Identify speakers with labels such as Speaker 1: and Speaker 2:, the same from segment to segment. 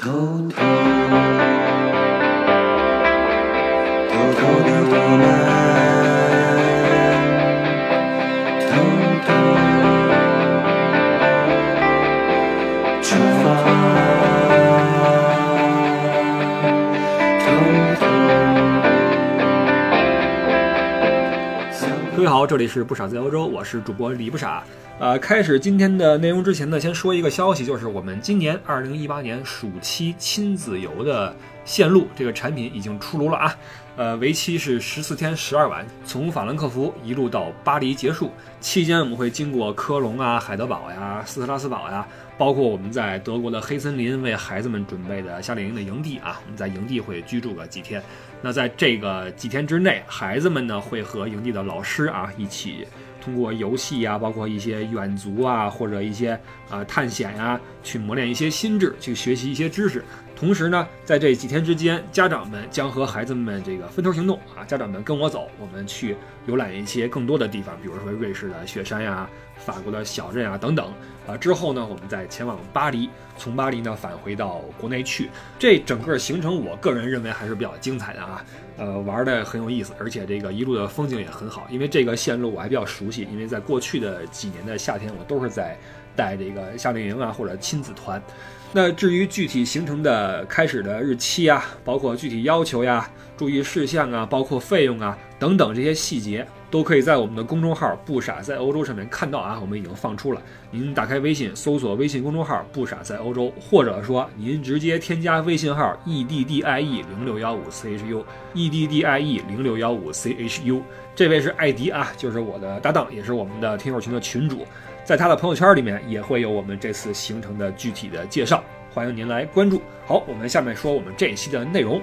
Speaker 1: 偷偷
Speaker 2: 好，这里是不傻在欧洲，我是主播李不傻。呃，开始今天的内容之前呢，先说一个消息，就是我们今年二零一八年暑期亲子游的线路这个产品已经出炉了啊。呃，为期是十四天十二晚，从法兰克福一路到巴黎结束。期间我们会经过科隆啊、海德堡呀、斯特拉斯堡呀，包括我们在德国的黑森林为孩子们准备的夏令营的营地啊，我们在营地会居住个几天。那在这个几天之内，孩子们呢会和营地的老师啊一起。通过游戏啊，包括一些远足啊，或者一些啊探险呀，去磨练一些心智，去学习一些知识。同时呢，在这几天之间，家长们将和孩子们这个分头行动啊，家长们跟我走，我们去游览一些更多的地方，比如说瑞士的雪山呀、法国的小镇啊等等。啊，之后呢，我们再前往巴黎，从巴黎呢返回到国内去。这整个行程，我个人认为还是比较精彩的啊。呃，玩的很有意思，而且这个一路的风景也很好。因为这个线路我还比较熟悉，因为在过去的几年的夏天，我都是在带这个夏令营啊或者亲子团。那至于具体行程的开始的日期啊，包括具体要求呀、注意事项啊、包括费用啊等等这些细节，都可以在我们的公众号“不傻在欧洲”上面看到啊。我们已经放出了，您打开微信搜索微信公众号“不傻在欧洲”，或者说您直接添加微信号 e d d i e 零六幺五 c h u e d d i e 零六幺五 c h u。这位是艾迪啊，就是我的搭档，也是我们的听友群的群主。在他的朋友圈里面也会有我们这次行程的具体的介绍，欢迎您来关注。好，我们下面说我们这一期的内容。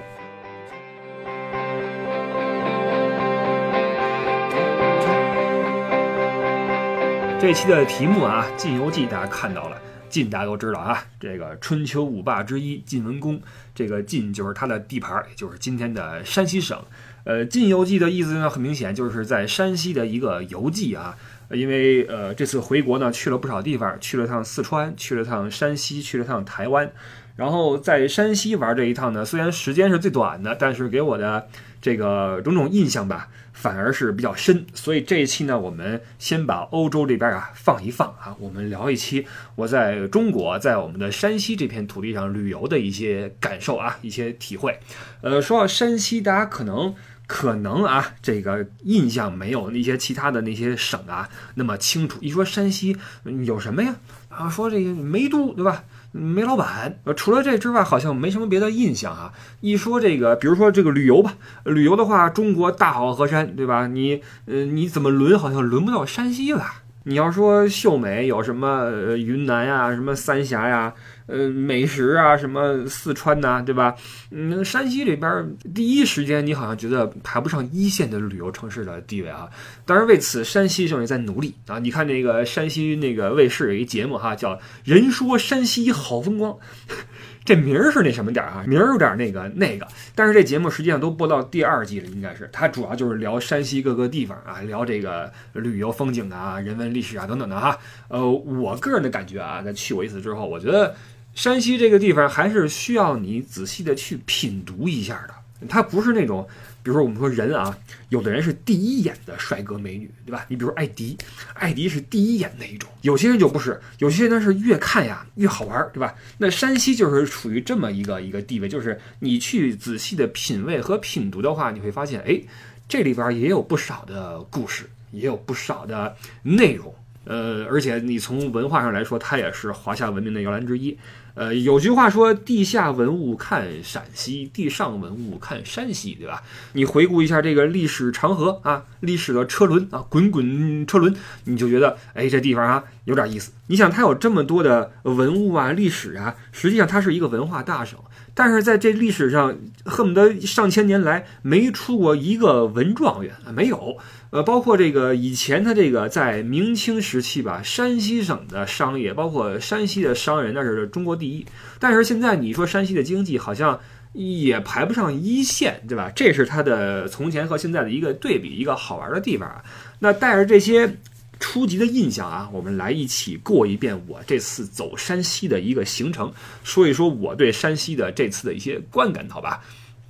Speaker 2: 这期的题目啊，《晋游记》大家看到了，晋大家都知道啊，这个春秋五霸之一晋文公，这个晋就是他的地盘，也就是今天的山西省。呃，《晋游记》的意思呢，很明显就是在山西的一个游记啊。因为呃这次回国呢，去了不少地方，去了趟四川，去了趟山西，去了趟台湾，然后在山西玩这一趟呢，虽然时间是最短的，但是给我的这个种种印象吧，反而是比较深。所以这一期呢，我们先把欧洲这边啊放一放啊，我们聊一期我在中国，在我们的山西这片土地上旅游的一些感受啊，一些体会。呃，说到山西，大家可能。可能啊，这个印象没有那些其他的那些省啊那么清楚。一说山西有什么呀？啊，说这个煤都对吧？煤老板。除了这之外，好像没什么别的印象啊。一说这个，比如说这个旅游吧，旅游的话，中国大好河山对吧？你呃，你怎么轮好像轮不到山西吧？你要说秀美有什么云南呀，什么三峡呀，呃，美食啊，什么四川呐，对吧？嗯，山西这边第一时间你好像觉得排不上一线的旅游城市的地位啊。当然为此，山西省也在努力啊。你看那个山西那个卫视有一节目哈，叫《人说山西好风光》。这名儿是那什么点儿啊？名儿有点那个那个，但是这节目实际上都播到第二季了，应该是它主要就是聊山西各个地方啊，聊这个旅游风景啊、人文历史啊等等的哈。呃，我个人的感觉啊，在去过一次之后，我觉得山西这个地方还是需要你仔细的去品读一下的，它不是那种。比如说，我们说人啊，有的人是第一眼的帅哥美女，对吧？你比如艾迪，艾迪是第一眼那一种。有些人就不是，有些人呢是越看呀越好玩，对吧？那山西就是处于这么一个一个地位，就是你去仔细的品味和品读的话，你会发现，哎，这里边也有不少的故事，也有不少的内容。呃，而且你从文化上来说，它也是华夏文明的摇篮之一。呃，有句话说：“地下文物看陕西，地上文物看山西”，对吧？你回顾一下这个历史长河啊，历史的车轮啊，滚滚车轮，你就觉得，哎，这地方啊有点意思。你想，它有这么多的文物啊，历史啊，实际上它是一个文化大省。但是在这历史上，恨不得上千年来没出过一个文状元啊，没有。呃，包括这个以前他这个在明清时期吧，山西省的商业，包括山西的商人，那是中国第一。但是现在你说山西的经济好像也排不上一线，对吧？这是他的从前和现在的一个对比，一个好玩的地方啊。那带着这些初级的印象啊，我们来一起过一遍我这次走山西的一个行程，说一说我对山西的这次的一些观感，好吧？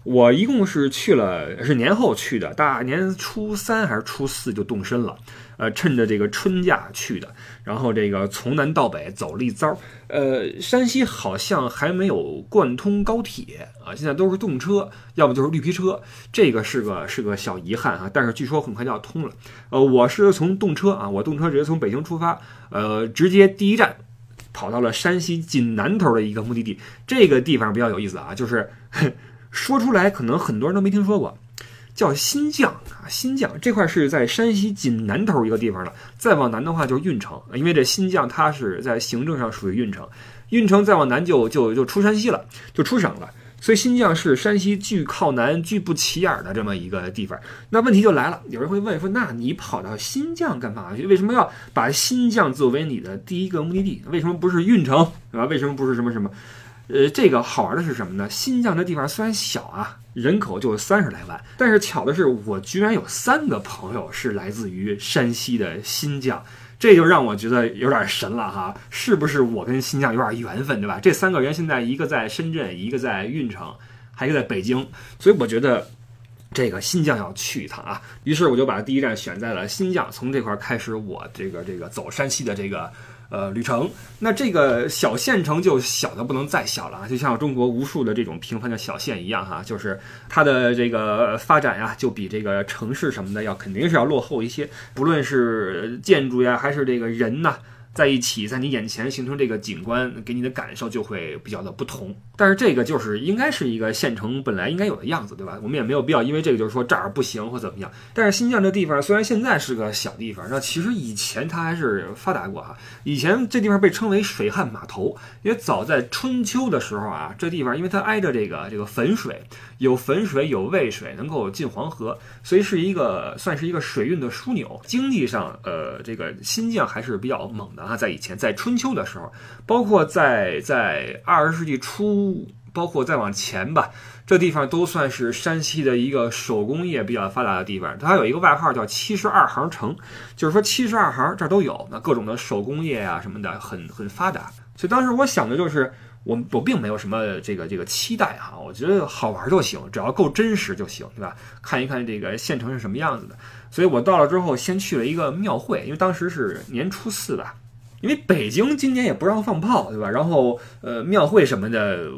Speaker 2: 我一共是去了，是年后去的，大年初三还是初四就动身了，呃，趁着这个春假去的，然后这个从南到北走了一遭，呃，山西好像还没有贯通高铁啊，现在都是动车，要么就是绿皮车，这个是个是个小遗憾啊，但是据说很快就要通了，呃，我是从动车啊，我动车直接从北京出发，呃，直接第一站跑到了山西晋南头的一个目的地，这个地方比较有意思啊，就是。说出来可能很多人都没听说过，叫新绛啊。新绛这块是在山西晋南头一个地方了，再往南的话就是运城，因为这新绛它是在行政上属于运城，运城再往南就就就出山西了，就出省了。所以新绛是山西巨靠南、巨不起眼的这么一个地方。那问题就来了，有人会问说：那你跑到新绛干嘛去？为什么要把新绛作为你的第一个目的地？为什么不是运城，对吧？为什么不是什么什么？呃，这个好玩的是什么呢？新疆这地方虽然小啊，人口就三十来万，但是巧的是，我居然有三个朋友是来自于山西的新疆，这就让我觉得有点神了哈！是不是我跟新疆有点缘分，对吧？这三个人现在一个在深圳，一个在运城，还一个在北京，所以我觉得这个新疆要去一趟啊。于是我就把第一站选在了新疆，从这块开始我这个这个走山西的这个。呃，旅程，那这个小县城就小的不能再小了啊，就像中国无数的这种平凡的小县一样哈，就是它的这个发展呀，就比这个城市什么的要肯定是要落后一些，不论是建筑呀，还是这个人呐。在一起，在你眼前形成这个景观，给你的感受就会比较的不同。但是这个就是应该是一个县城本来应该有的样子，对吧？我们也没有必要因为这个就是说这儿不行或怎么样。但是新疆这地方虽然现在是个小地方，那其实以前它还是发达过哈。以前这地方被称为水旱码头，因为早在春秋的时候啊，这地方因为它挨着这个这个汾水，有汾水有渭水，能够进黄河，所以是一个算是一个水运的枢纽。经济上，呃，这个新疆还是比较猛的。啊，在以前，在春秋的时候，包括在在二十世纪初，包括再往前吧，这地方都算是山西的一个手工业比较发达的地方。它有一个外号叫“七十二行城”，就是说七十二行这儿都有，那各种的手工业啊什么的，很很发达。所以当时我想的就是，我我并没有什么这个这个期待哈，我觉得好玩就行，只要够真实就行，对吧？看一看这个县城是什么样子的。所以我到了之后，先去了一个庙会，因为当时是年初四吧。因为北京今年也不让放炮，对吧？然后，呃，庙会什么的，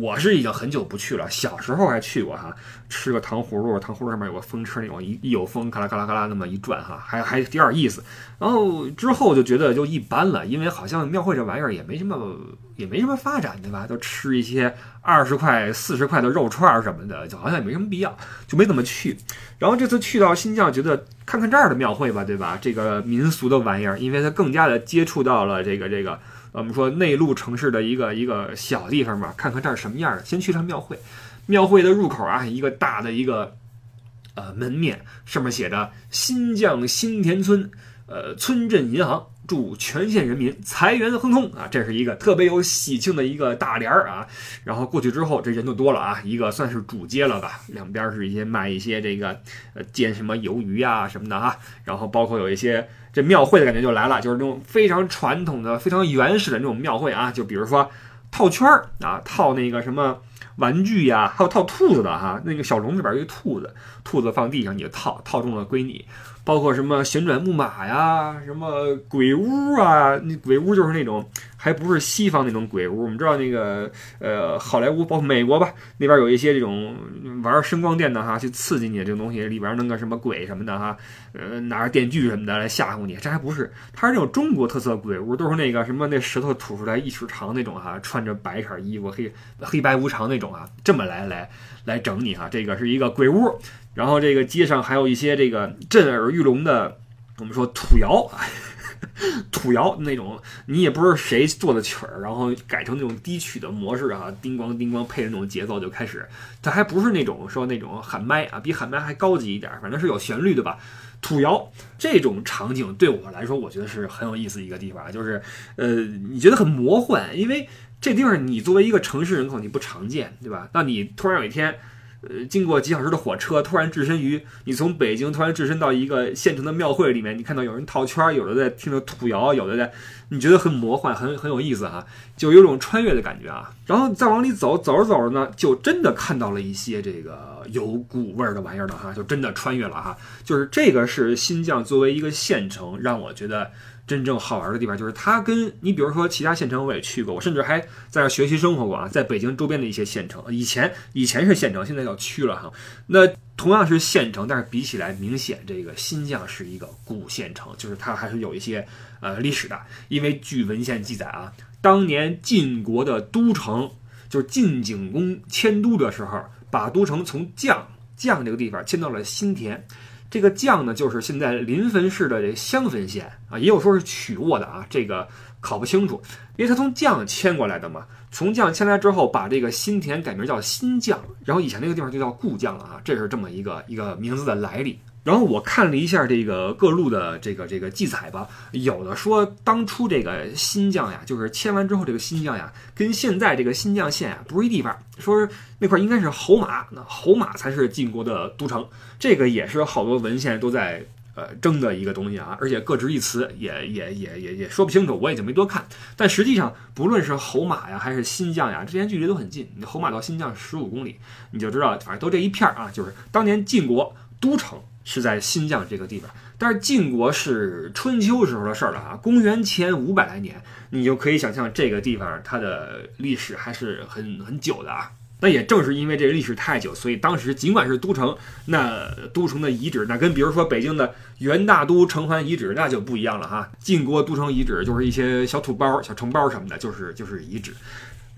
Speaker 2: 我是已经很久不去了。小时候还去过哈，吃个糖葫芦，糖葫芦上面有个风车那种，一一有风，咔啦咔啦咔啦那么一转哈，还还有点意思。然后之后就觉得就一般了，因为好像庙会这玩意儿也没什么，也没什么发展，对吧？都吃一些二十块、四十块的肉串什么的，就好像也没什么必要，就没怎么去。然后这次去到新疆，觉得。看看这儿的庙会吧，对吧？这个民俗的玩意儿，因为它更加的接触到了这个这个，我们说内陆城市的一个一个小地方嘛。看看这儿什么样的，先去趟庙会。庙会的入口啊，一个大的一个呃门面，上面写着“新疆新田村”，呃，村镇银行。祝全县人民财源亨通啊！这是一个特别有喜庆的一个大联儿啊。然后过去之后，这人就多了啊，一个算是主街了吧。两边是一些卖一些这个呃煎什么鱿鱼啊什么的哈。然后包括有一些这庙会的感觉就来了，就是那种非常传统的、非常原始的那种庙会啊。就比如说套圈儿啊，套那个什么玩具呀，还有套兔子的哈。那个小笼子里边有一兔子，兔子放地上你就套，套中了归你。包括什么旋转木马呀，什么鬼屋啊？那鬼屋就是那种，还不是西方那种鬼屋。我们知道那个，呃，好莱坞，包括美国吧，那边有一些这种玩声光电的哈，去刺激你这个东西，里边弄个什么鬼什么的哈，呃，拿着电锯什么的来吓唬你。这还不是，它是那种中国特色鬼屋，都是那个什么那石头吐出来一尺长那种哈，穿着白色衣服，黑黑白无常那种啊，这么来来来整你哈。这个是一个鬼屋。然后这个街上还有一些这个震耳欲聋的，我们说土窑，土窑那种，你也不知道谁做的曲儿，然后改成那种低曲的模式啊，叮咣叮咣配着那种节奏就开始，它还不是那种说那种喊麦啊，比喊麦还高级一点，反正是有旋律的吧。土窑这种场景对我来说，我觉得是很有意思一个地方，就是呃，你觉得很魔幻，因为这地方你作为一个城市人口你不常见，对吧？那你突然有一天。呃，经过几小时的火车，突然置身于你从北京突然置身到一个县城的庙会里面，你看到有人套圈，有的在听着土窑，有的在，你觉得很魔幻，很很有意思哈，就有种穿越的感觉啊。然后再往里走，走着走着呢，就真的看到了一些这个有古味儿的玩意儿了哈，就真的穿越了哈。就是这个是新疆作为一个县城，让我觉得。真正好玩的地方就是它跟你，比如说其他县城我也去过，我甚至还在那学习生活过啊，在北京周边的一些县城，以前以前是县城，现在叫区了哈。那同样是县城，但是比起来明显这个新疆是一个古县城，就是它还是有一些呃历史的，因为据文献记载啊，当年晋国的都城就是晋景公迁都的时候，把都城从绛绛这个地方迁到了新田。这个绛呢，就是现在临汾市的这襄汾县啊，也有说是曲沃的啊，这个考不清楚，因为他从绛迁过来的嘛。从绛迁来之后，把这个新田改名叫新绛，然后以前那个地方就叫故绛了啊，这是这么一个一个名字的来历。然后我看了一下这个各路的这个这个记载吧，有的说当初这个新疆呀，就是迁完之后这个新疆呀，跟现在这个新疆县啊不是一地方，说那块应该是侯马，那侯马才是晋国的都城，这个也是好多文献都在呃争的一个东西啊，而且各执一词，也也也也也说不清楚，我也就没多看。但实际上，不论是侯马呀，还是新疆呀，之间距离都很近，侯马到新疆十五公里，你就知道，反正都这一片儿啊，就是当年晋国都城。是在新疆这个地方，但是晋国是春秋时候的事儿了啊，公元前五百来年，你就可以想象这个地方它的历史还是很很久的啊。那也正是因为这个历史太久，所以当时尽管是都城，那都城的遗址，那跟比如说北京的元大都城环遗址那就不一样了哈。晋国都城遗址就是一些小土包、小城包什么的，就是就是遗址。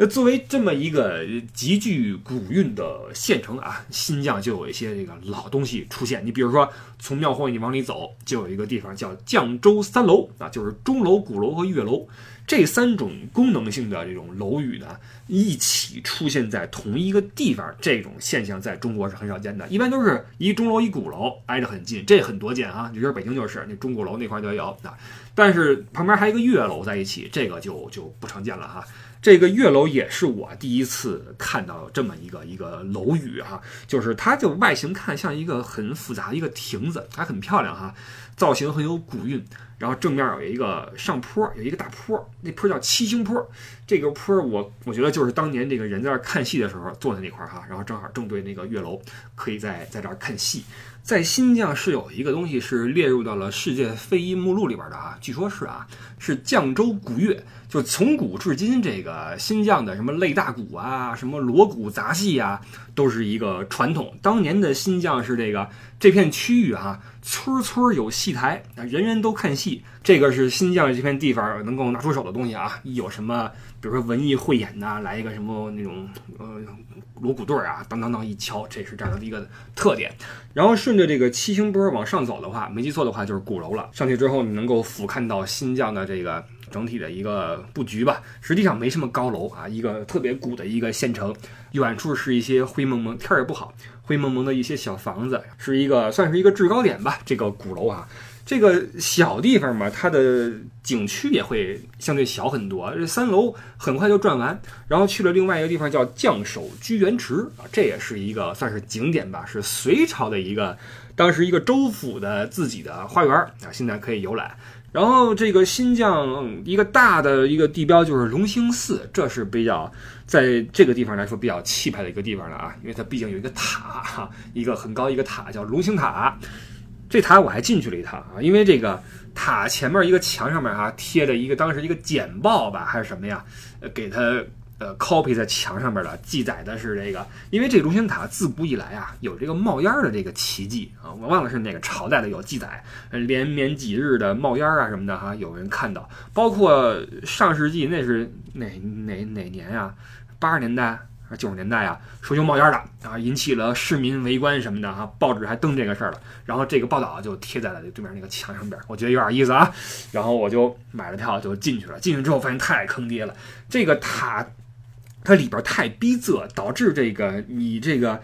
Speaker 2: 那作为这么一个极具古韵的县城啊，新疆就有一些这个老东西出现。你比如说，从庙会你往里走，就有一个地方叫绛州三楼啊，就是钟楼、鼓楼和月楼这三种功能性的这种楼宇呢，一起出现在同一个地方。这种现象在中国是很少见的，一般都是一钟楼一鼓楼挨得很近，这很多见啊。你说北京就是那钟鼓楼那块就有啊，但是旁边还有一个月楼在一起，这个就就不常见了哈。这个月楼也是我第一次看到这么一个一个楼宇哈，就是它就外形看像一个很复杂的一个亭子，还很漂亮哈，造型很有古韵。然后正面有一个上坡，有一个大坡，那坡叫七星坡。这个坡我我觉得就是当年这个人在那看戏的时候坐在那块儿哈，然后正好正对那个月楼，可以在在这儿看戏。在新疆是有一个东西是列入到了世界非遗目录里边的啊，据说是啊，是绛州鼓乐。就从古至今，这个新疆的什么擂大鼓啊，什么锣鼓杂戏啊，都是一个传统。当年的新疆是这个这片区域啊，村村有戏台，人人都看戏。这个是新疆这片地方能够拿出手的东西啊。有什么，比如说文艺汇演呐，来一个什么那种呃锣鼓队啊，当当当一敲，这是这样的一个特点。然后顺着这个七星坡往上走的话，没记错的话就是鼓楼了。上去之后，你能够俯瞰到新疆的这个。整体的一个布局吧，实际上没什么高楼啊，一个特别古的一个县城，远处是一些灰蒙蒙，天儿也不好，灰蒙蒙的一些小房子，是一个算是一个制高点吧。这个鼓楼啊，这个小地方嘛，它的景区也会相对小很多。这三楼很快就转完，然后去了另外一个地方叫将守居元池啊，这也是一个算是景点吧，是隋朝的一个当时一个州府的自己的花园啊，现在可以游览。然后这个新疆一个大的一个地标就是龙兴寺，这是比较在这个地方来说比较气派的一个地方了啊，因为它毕竟有一个塔哈，一个很高一个塔叫龙兴塔。这塔我还进去了一趟啊，因为这个塔前面一个墙上面啊贴着一个当时一个简报吧还是什么呀，呃给它。呃，copy 在墙上面的记载的是这个，因为这个龙兴塔自古以来啊，有这个冒烟的这个奇迹啊，我忘了是哪个朝代的有记载，连绵几日的冒烟啊什么的哈，有人看到，包括上世纪那是哪哪哪年呀？八十年代还是九十年代啊？说有冒烟的啊，引起了市民围观什么的哈，报纸还登这个事儿了，然后这个报道就贴在了对面那个墙上边，我觉得有点意思啊，然后我就买了票就进去了，进去之后发现太坑爹了，这个塔。它里边太逼仄，导致这个你这个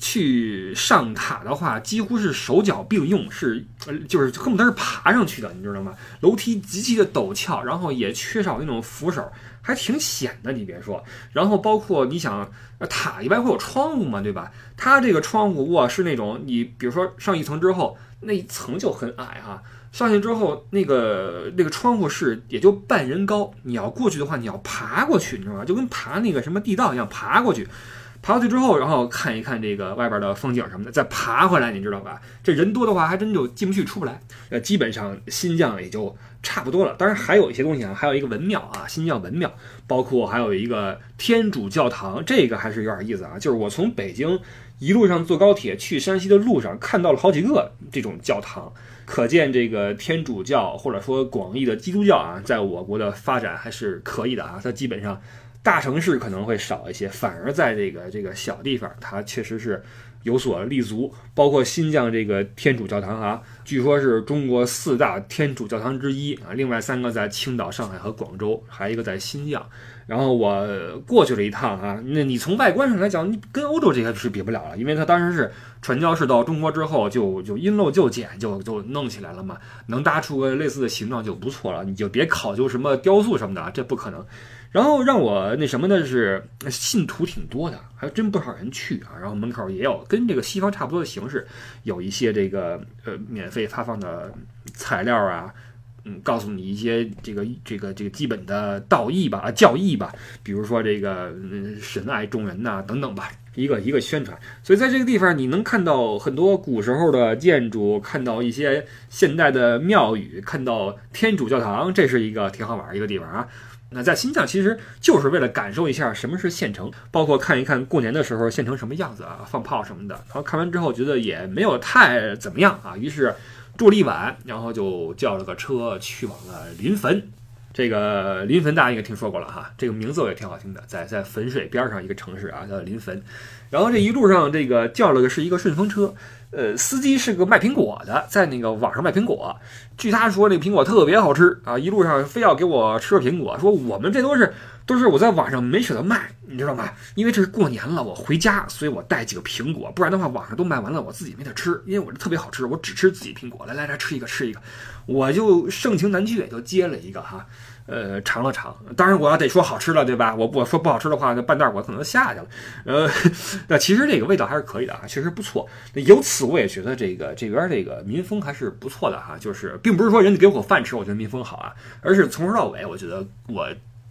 Speaker 2: 去上塔的话，几乎是手脚并用，是呃，就是恨不得是爬上去的，你知道吗？楼梯极其的陡峭，然后也缺少那种扶手，还挺险的。你别说，然后包括你想，塔一般会有窗户嘛，对吧？它这个窗户哇是那种，你比如说上一层之后，那一层就很矮哈，上去之后那个那个窗户是也就半人高，你要过去的话，你要爬过去，你知道吗？就跟爬那个什么地道一样，爬过去。爬过去之后，然后看一看这个外边的风景什么的，再爬回来，你知道吧？这人多的话，还真就进不去，出不来。呃，基本上新疆也就差不多了。当然还有一些东西啊，还有一个文庙啊，新疆文庙，包括还有一个天主教堂，这个还是有点意思啊。就是我从北京一路上坐高铁去山西的路上，看到了好几个这种教堂，可见这个天主教或者说广义的基督教啊，在我国的发展还是可以的啊。它基本上。大城市可能会少一些，反而在这个这个小地方，它确实是有所立足。包括新疆这个天主教堂啊，据说是中国四大天主教堂之一啊。另外三个在青岛、上海和广州，还有一个在新疆。然后我过去了一趟啊，那你从外观上来讲，你跟欧洲这些是比不了了，因为它当时是传教士到中国之后，就就因陋就简，就就弄起来了嘛，能搭出个类似的形状就不错了。你就别考究什么雕塑什么的，这不可能。然后让我那什么的是信徒挺多的，还真不少人去啊。然后门口也有跟这个西方差不多的形式，有一些这个呃免费发放的材料啊，嗯，告诉你一些这个这个这个基本的道义吧，啊教义吧，比如说这个嗯神爱众人呐等等吧，一个一个宣传。所以在这个地方你能看到很多古时候的建筑，看到一些现代的庙宇，看到天主教堂，这是一个挺好玩一个地方啊。那在新疆其实就是为了感受一下什么是县城，包括看一看过年的时候县城什么样子啊，放炮什么的。然后看完之后觉得也没有太怎么样啊，于是住了一晚，然后就叫了个车去往了临汾。这个临汾大家应该听说过了哈，这个名字我也挺好听的，在在汾水边上一个城市啊，叫临汾。然后这一路上这个叫了个是一个顺风车。呃，司机是个卖苹果的，在那个网上卖苹果。据他说，那个苹果特别好吃啊，一路上非要给我吃个苹果。说我们这都是都是我在网上没舍得卖，你知道吗？因为这是过年了，我回家，所以我带几个苹果，不然的话网上都卖完了，我自己没得吃。因为我这特别好吃，我只吃自己苹果。来来来，吃一个吃一个，我就盛情难却，就接了一个哈。呃，尝了尝，当然我要得说好吃了，对吧？我我说不好吃的话，那半袋我可能下去了。呃，那其实这个味道还是可以的啊，确实不错。那由此我也觉得这个这边这个民风还是不错的哈，就是并不是说人家给我饭吃，我觉得民风好啊，而是从头到尾，我觉得我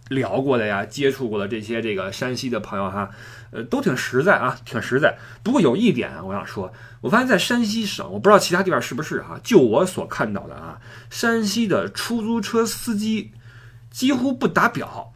Speaker 2: 聊过的呀，接触过的这些这个山西的朋友哈，呃，都挺实在啊，挺实在。不过有一点啊，我想说，我发现在山西省，我不知道其他地方是不是哈，就我所看到的啊，山西的出租车司机。几乎不打表，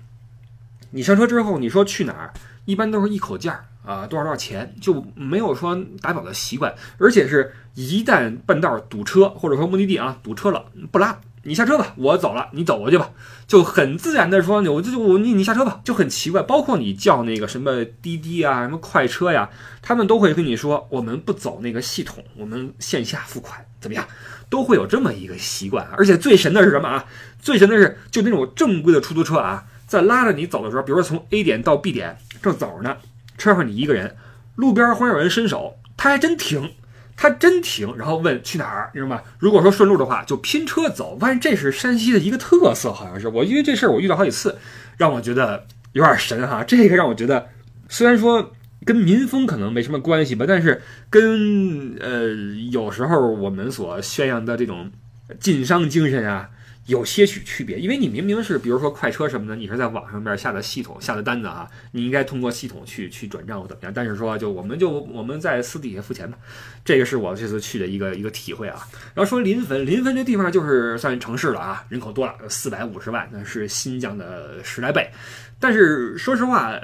Speaker 2: 你上车之后，你说去哪儿，一般都是一口价啊，多少多少钱，就没有说打表的习惯。而且是一旦半道堵车，或者说目的地啊堵车了，不拉你下车吧，我走了，你走过去吧，就很自然的说你，我就我你你下车吧，就很奇怪。包括你叫那个什么滴滴啊，什么快车呀，他们都会跟你说，我们不走那个系统，我们线下付款，怎么样？都会有这么一个习惯，而且最神的是什么啊？最神的是，就那种正规的出租车啊，在拉着你走的时候，比如说从 A 点到 B 点，正走着呢，车上你一个人，路边忽然有人伸手，他还真停，他真停，然后问去哪儿，你知道吗？如果说顺路的话，就拼车走。发现这是山西的一个特色，好像是我因为这事儿我遇到好几次，让我觉得有点神哈。这个让我觉得，虽然说。跟民风可能没什么关系吧，但是跟呃有时候我们所宣扬的这种晋商精神啊有些许区别。因为你明明是比如说快车什么的，你是在网上边下的系统下的单子啊，你应该通过系统去去转账或怎么样。但是说就我们就我们在私底下付钱吧，这个是我这次去的一个一个体会啊。然后说临汾，临汾这地方就是算城市了啊，人口多了，四百五十万，那是新疆的十来倍。但是说实话。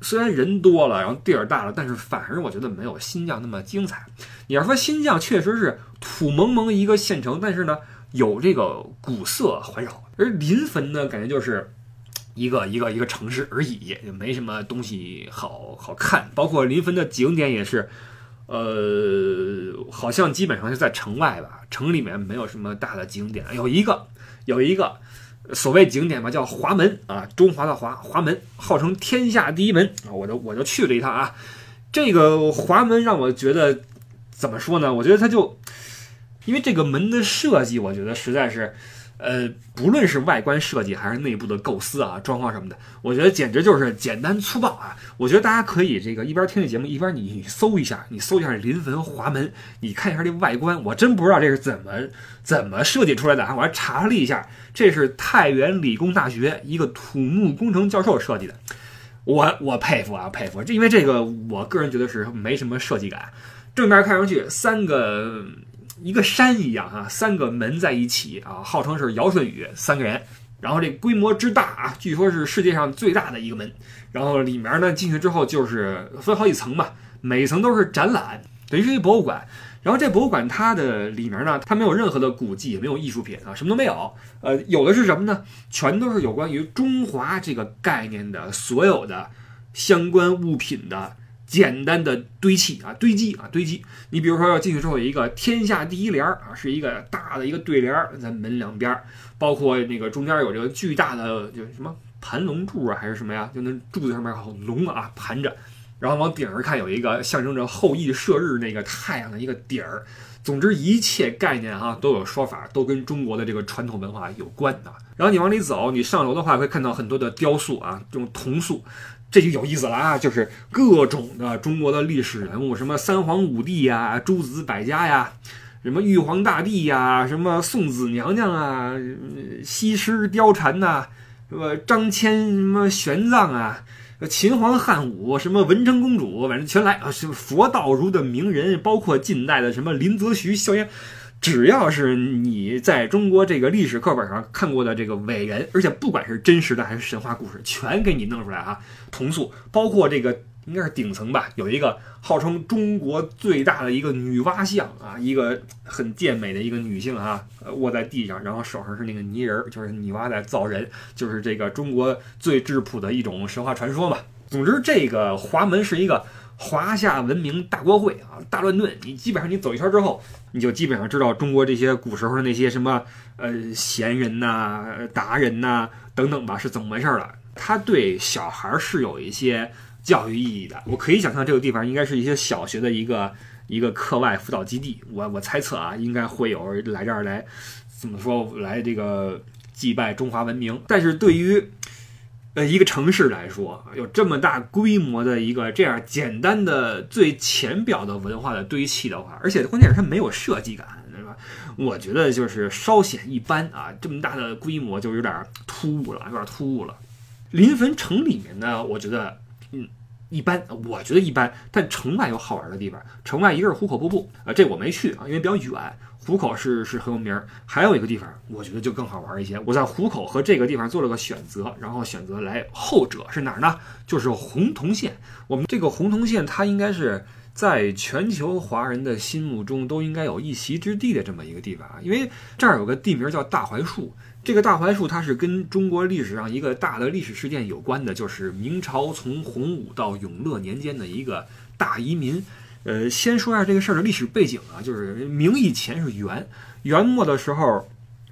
Speaker 2: 虽然人多了，然后地儿大了，但是反而我觉得没有新疆那么精彩。你要说新疆确实是土蒙蒙一个县城，但是呢有这个古色环绕。而临汾呢，感觉就是一个一个一个城市而已，也没什么东西好好看。包括临汾的景点也是，呃，好像基本上是在城外吧，城里面没有什么大的景点。有一个，有一个。所谓景点嘛，叫华门啊，中华的华华门，号称天下第一门啊，我就我就去了一趟啊。这个华门让我觉得怎么说呢？我觉得它就因为这个门的设计，我觉得实在是。呃，不论是外观设计还是内部的构思啊、装潢什么的，我觉得简直就是简单粗暴啊！我觉得大家可以这个一边听这节目，一边你搜一下，你搜一下临汾华门，你看一下这外观，我真不知道这是怎么怎么设计出来的啊！我还查了一下，这是太原理工大学一个土木工程教授设计的，我我佩服啊佩服！这因为这个，我个人觉得是没什么设计感，正面看上去三个。一个山一样啊，三个门在一起啊，号称是尧舜禹三个人，然后这规模之大啊，据说是世界上最大的一个门。然后里面呢，进去之后就是分好几层嘛，每层都是展览，等于是一博物馆。然后这博物馆它的里面呢，它没有任何的古迹，也没有艺术品啊，什么都没有。呃，有的是什么呢？全都是有关于中华这个概念的所有的相关物品的。简单的堆砌啊，堆积啊，堆积。你比如说要进去之后有一个天下第一联儿啊，是一个大的一个对联儿在门两边儿，包括那个中间有这个巨大的就什么盘龙柱啊，还是什么呀？就那柱子上面好龙啊盘着，然后往顶上看有一个象征着后羿射日那个太阳的一个底儿。总之一切概念啊都有说法，都跟中国的这个传统文化有关的。然后你往里走，你上楼的话会看到很多的雕塑啊，这种铜塑。这就有意思了啊！就是各种的中国的历史人物，什么三皇五帝呀、诸子百家呀、什么玉皇大帝呀、什么送子娘娘啊、西施貂蝉呐、什么张骞、什么玄奘啊、秦皇汉武、什么文成公主，反正全来啊！是佛道儒的名人，包括近代的什么林则徐、萧炎。只要是你在中国这个历史课本上看过的这个伟人，而且不管是真实的还是神话故事，全给你弄出来啊！铜塑，包括这个应该是顶层吧，有一个号称中国最大的一个女娲像啊，一个很健美的一个女性啊，卧在地上，然后手上是那个泥人，就是女娲在造人，就是这个中国最质朴的一种神话传说嘛。总之，这个华门是一个。华夏文明大国会啊，大乱炖！你基本上你走一圈之后，你就基本上知道中国这些古时候的那些什么呃贤人呐、达人呐等等吧是怎么回事了。它对小孩是有一些教育意义的。我可以想象这个地方应该是一些小学的一个一个课外辅导基地。我我猜测啊，应该会有来这儿来怎么说来这个祭拜中华文明。但是对于呃，一个城市来说，有这么大规模的一个这样简单的最浅表的文化的堆砌的话，而且关键是它没有设计感，对吧？我觉得就是稍显一般啊，这么大的规模就有点突兀了，有点突兀了。临汾城里面呢，我觉得嗯一般，我觉得一般，但城外有好玩的地方。城外一个是壶口瀑布啊，这我没去啊，因为比较远。虎口是是很有名儿，还有一个地方，我觉得就更好玩一些。我在虎口和这个地方做了个选择，然后选择来后者是哪儿呢？就是洪洞县。我们这个洪洞县，它应该是在全球华人的心目中都应该有一席之地的这么一个地方啊。因为这儿有个地名叫大槐树，这个大槐树它是跟中国历史上一个大的历史事件有关的，就是明朝从洪武到永乐年间的一个大移民。呃，先说一下这个事儿的历史背景啊，就是明以前是元，元末的时候，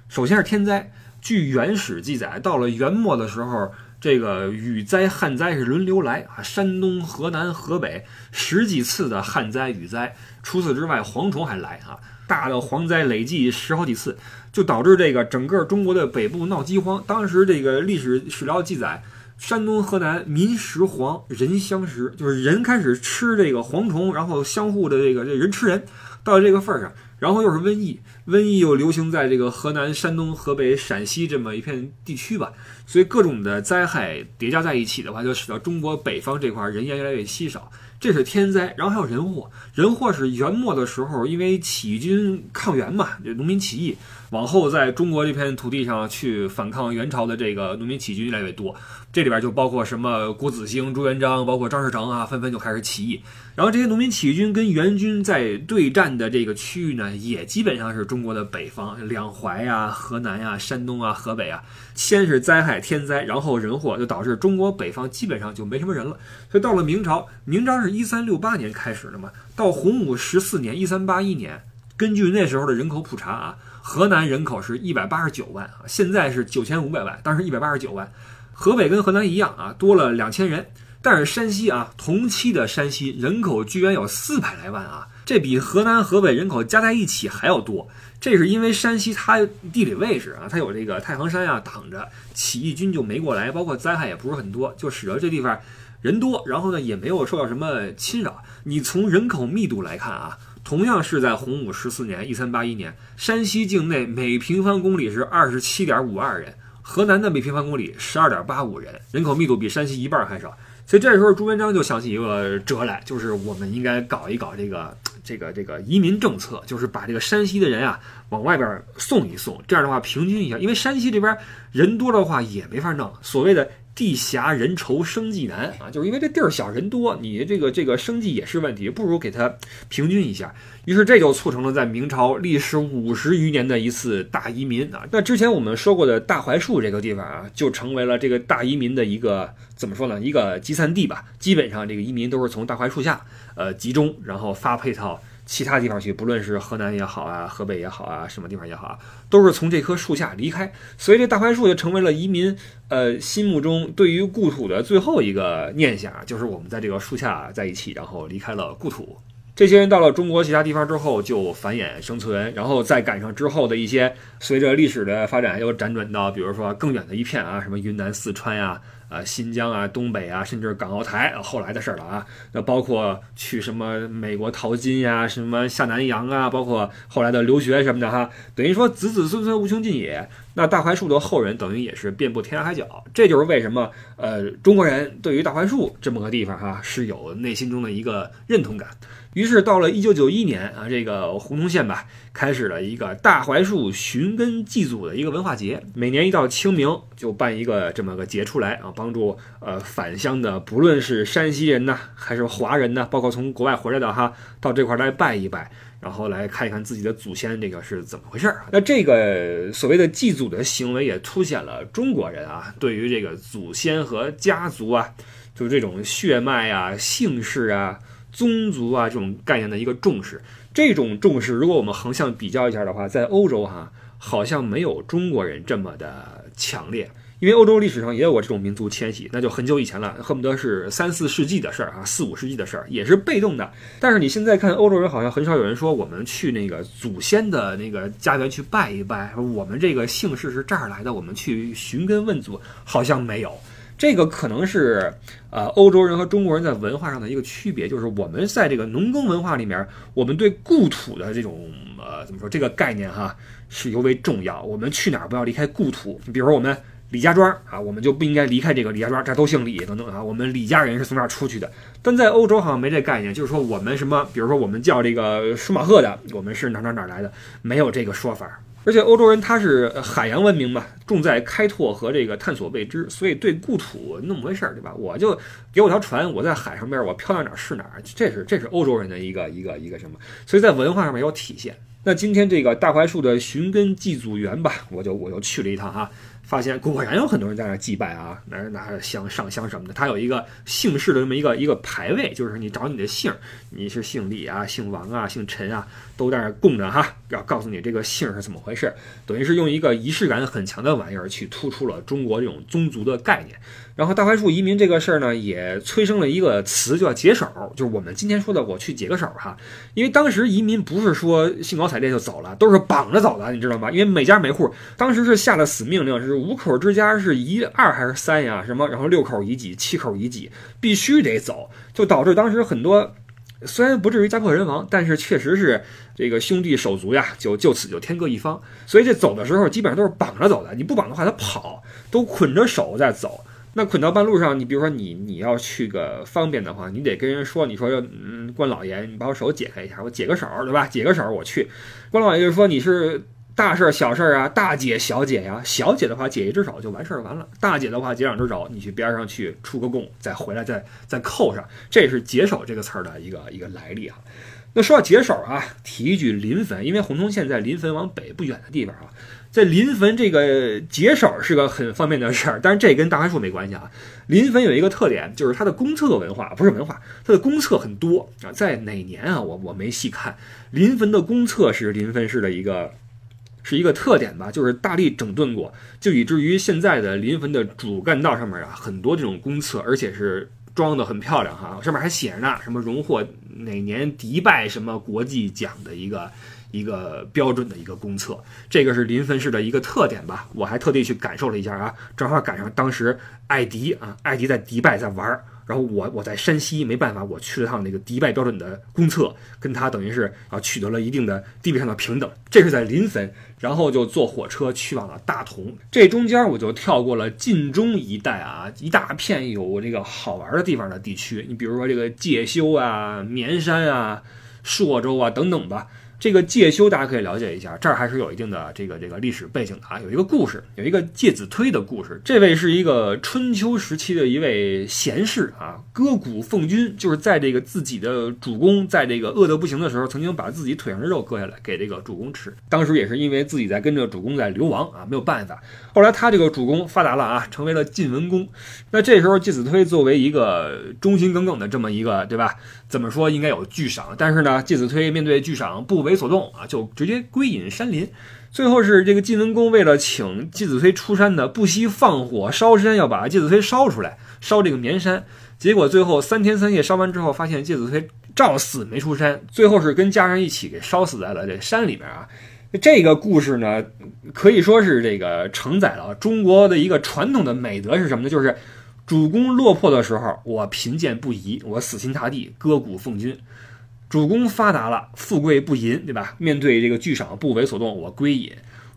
Speaker 2: 首先是天灾。据《元史》记载，到了元末的时候，这个雨灾、旱灾是轮流来啊，山东、河南、河北十几次的旱灾、雨灾。除此之外，蝗虫还来啊，大的蝗灾累计十好几次，就导致这个整个中国的北部闹饥荒。当时这个历史史料记载。山东、河南民食蝗，人相食，就是人开始吃这个蝗虫，然后相互的这个这人吃人，到了这个份儿上，然后又是瘟疫，瘟疫又流行在这个河南、山东、河北、陕西这么一片地区吧，所以各种的灾害叠加在一起的话，就使得中国北方这块人烟越来越稀少。这是天灾，然后还有人祸。人祸是元末的时候，因为起义军抗元嘛，就农民起义，往后在中国这片土地上去反抗元朝的这个农民起义军越来越多。这里边就包括什么郭子兴、朱元璋，包括张士诚啊，纷纷就开始起义。然后这些农民起义军跟元军在对战的这个区域呢，也基本上是中国的北方，两淮呀、河南呀、山东啊、河北啊。先是灾害天灾，然后人祸，就导致中国北方基本上就没什么人了。所以到了明朝，明朝是一三六八年开始的嘛，到洪武十四年一三八一年，根据那时候的人口普查啊，河南人口是一百八十九万啊，现在是九千五百万，当时一百八十九万。河北跟河南一样啊，多了两千人。但是山西啊，同期的山西人口居然有四百来万啊，这比河南、河北人口加在一起还要多。这是因为山西它地理位置啊，它有这个太行山啊挡着，起义军就没过来，包括灾害也不是很多，就使得这地方人多，然后呢也没有受到什么侵扰。你从人口密度来看啊，同样是在洪武十四年（一三八一年），山西境内每平方公里是二十七点五二人，河南的每平方公里十二点八五人，人口密度比山西一半还少。所以这时候朱元璋就想起一个辙来，就是我们应该搞一搞这个这个这个移民政策，就是把这个山西的人啊往外边送一送，这样的话平均一下，因为山西这边人多的话也没法弄，所谓的地狭人稠生计难啊，就是因为这地儿小人多，你这个这个生计也是问题，不如给它平均一下。于是这就促成了在明朝历时五十余年的一次大移民啊。那之前我们说过的大槐树这个地方啊，就成为了这个大移民的一个怎么说呢？一个集散地吧。基本上这个移民都是从大槐树下呃集中，然后发配到其他地方去，不论是河南也好啊，河北也好啊，什么地方也好啊，都是从这棵树下离开。所以这大槐树就成为了移民呃心目中对于故土的最后一个念想，就是我们在这个树下在一起，然后离开了故土。这些人到了中国其他地方之后就繁衍生存，然后再赶上之后的一些随着历史的发展又辗转到，比如说更远的一片啊，什么云南、四川呀、啊新疆啊、东北啊，甚至港澳台，后来的事儿了啊。那包括去什么美国淘金呀，什么下南洋啊，包括后来的留学什么的哈，等于说子子孙孙无穷尽也。那大槐树的后人等于也是遍布天涯海角，这就是为什么呃中国人对于大槐树这么个地方哈是有内心中的一个认同感。于是到了一九九一年啊，这个洪洞县吧，开始了一个大槐树寻根祭祖的一个文化节。每年一到清明，就办一个这么个节出来啊，帮助呃返乡的，不论是山西人呐，还是华人呢，包括从国外回来的哈，到这块来拜一拜，然后来看一看自己的祖先这个是怎么回事儿。那这个所谓的祭祖的行为，也凸显了中国人啊对于这个祖先和家族啊，就是这种血脉啊、姓氏啊。宗族啊，这种概念的一个重视，这种重视，如果我们横向比较一下的话，在欧洲哈，好像没有中国人这么的强烈。因为欧洲历史上也有过这种民族迁徙，那就很久以前了，恨不得是 三四世纪的事儿啊，四五世纪的事儿，也是被动的。但是你现在看欧洲人，好像很少有人说我们去那个祖先的那个家园去拜一拜，我们这个姓氏是这儿来的，我们去寻根问祖，好像没有。这个可能是，呃，欧洲人和中国人在文化上的一个区别，就是我们在这个农耕文化里面，我们对故土的这种，呃，怎么说这个概念哈，是尤为重要。我们去哪儿不要离开故土，比如说我们李家庄啊，我们就不应该离开这个李家庄，这都姓李等等啊，我们李家人是从这儿出去的。但在欧洲好像没这概念，就是说我们什么，比如说我们叫这个舒马赫的，我们是哪哪哪来的，没有这个说法。而且欧洲人他是海洋文明嘛，重在开拓和这个探索未知，所以对故土那么回事儿，对吧？我就给我条船，我在海上边，我漂到哪儿是哪儿，这是这是欧洲人的一个一个一个什么？所以在文化上面有体现。那今天这个大槐树的寻根祭祖园吧，我就我就去了一趟哈。发现果然有很多人在那祭拜啊，拿着拿着香上香什么的。他有一个姓氏的这么一个一个牌位，就是你找你的姓，你是姓李啊、姓王啊、姓陈啊，都在那供着哈，要告诉你这个姓是怎么回事。等于是用一个仪式感很强的玩意儿去突出了中国这种宗族的概念。然后大槐树移民这个事儿呢，也催生了一个词，叫解手，就是我们今天说的我去解个手哈。因为当时移民不是说兴高采烈就走了，都是绑着走的，你知道吗？因为每家每户当时是下了死命令，是五口之家是一二还是三呀？什么？然后六口一几，七口一几，必须得走，就导致当时很多虽然不至于家破人亡，但是确实是这个兄弟手足呀，就就此就天各一方。所以这走的时候基本上都是绑着走的，你不绑的话他跑，都捆着手在走。那捆到半路上，你比如说你你要去个方便的话，你得跟人说，你说嗯，关老爷，你把我手解开一下，我解个手，对吧？解个手我去。关老爷就说你是大事儿小事儿啊，大姐小姐呀，小姐的话解一只手就完事儿完了，大姐的话解两只手，你去边上去出个供，再回来再再扣上，这是解手这个词儿的一个一个来历啊。那说到解手啊，提一句临汾，因为洪洞县在临汾往北不远的地方啊。在临汾这个解手是个很方便的事儿，但是这跟大槐树没关系啊。临汾有一个特点，就是它的公厕文化不是文化，它的公厕很多啊。在哪年啊？我我没细看。临汾的公厕是临汾市的一个是一个特点吧，就是大力整顿过，就以至于现在的临汾的主干道上面啊，很多这种公厕，而且是装的很漂亮哈，上面还写着呢，什么荣获哪年迪拜什么国际奖的一个一个标准的一个公厕，这个是临汾市的一个特点吧。我还特地去感受了一下啊，正好赶上当时艾迪啊，艾迪在迪拜在玩儿。然后我我在山西没办法，我去了趟那个迪拜标准的公厕，跟他等于是啊取得了一定的地位上的平等。这是在临汾，然后就坐火车去往了大同。这中间我就跳过了晋中一带啊，一大片有这个好玩的地方的地区。你比如说这个介休啊、绵山啊、朔州啊等等吧。这个介休大家可以了解一下，这儿还是有一定的这个这个历史背景的啊。有一个故事，有一个介子推的故事。这位是一个春秋时期的一位贤士啊，割骨奉君，就是在这个自己的主公在这个饿得不行的时候，曾经把自己腿上的肉割下来给这个主公吃。当时也是因为自己在跟着主公在流亡啊，没有办法。后来他这个主公发达了啊，成为了晋文公。那这时候介子推作为一个忠心耿耿的这么一个，对吧？怎么说应该有巨赏，但是呢，介子推面对巨赏不。为所动啊，就直接归隐山林。最后是这个晋文公为了请介子推出山呢，不惜放火烧山，要把介子推烧出来，烧这个绵山。结果最后三天三夜烧完之后，发现介子推照死没出山，最后是跟家人一起给烧死在了这山里边啊。这个故事呢，可以说是这个承载了中国的一个传统的美德是什么呢？就是主公落魄的时候，我贫贱不移，我死心塌地，割骨奉君。主公发达了，富贵不淫，对吧？面对这个巨赏不为所动，我归隐。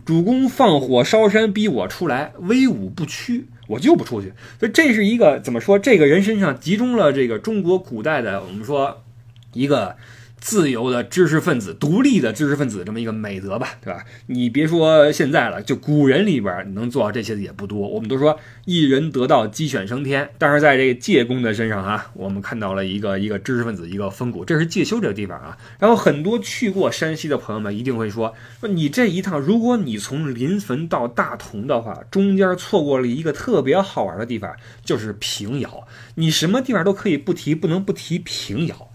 Speaker 2: 主公放火烧山逼我出来，威武不屈，我就不出去。所以这是一个怎么说？这个人身上集中了这个中国古代的，我们说一个。自由的知识分子，独立的知识分子，这么一个美德吧，对吧？你别说现在了，就古人里边能做到这些的也不多。我们都说一人得道，鸡犬升天，但是在这个介公的身上啊，我们看到了一个一个知识分子，一个风骨。这是介休这个地方啊。然后很多去过山西的朋友们一定会说，说你这一趟，如果你从临汾到大同的话，中间错过了一个特别好玩的地方，就是平遥。你什么地方都可以不提，不能不提平遥。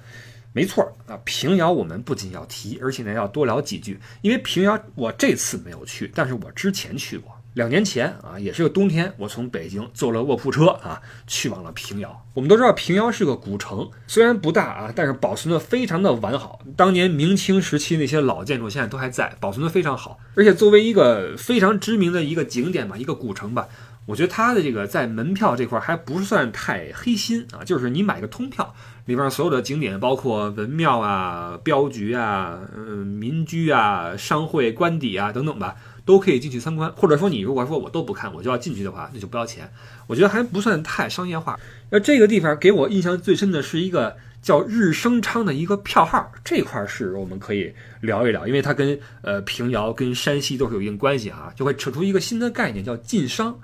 Speaker 2: 没错啊，平遥我们不仅要提，而且呢要多聊几句。因为平遥我这次没有去，但是我之前去过，两年前啊，也是个冬天，我从北京坐了卧铺车啊，去往了平遥。我们都知道平遥是个古城，虽然不大啊，但是保存的非常的完好。当年明清时期那些老建筑现在都还在，保存的非常好。而且作为一个非常知名的一个景点吧，一个古城吧。我觉得它的这个在门票这块还不算太黑心啊，就是你买个通票，里边所有的景点，包括文庙啊、镖局啊、嗯民居啊、商会官邸啊等等吧，都可以进去参观。或者说你如果说我都不看，我就要进去的话，那就不要钱。我觉得还不算太商业化。那这个地方给我印象最深的是一个叫日升昌的一个票号，这块是我们可以聊一聊，因为它跟呃平遥、跟山西都是有一定关系啊，就会扯出一个新的概念，叫晋商。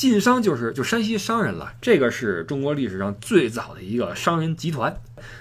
Speaker 2: 晋商就是就山西商人了，这个是中国历史上最早的一个商人集团。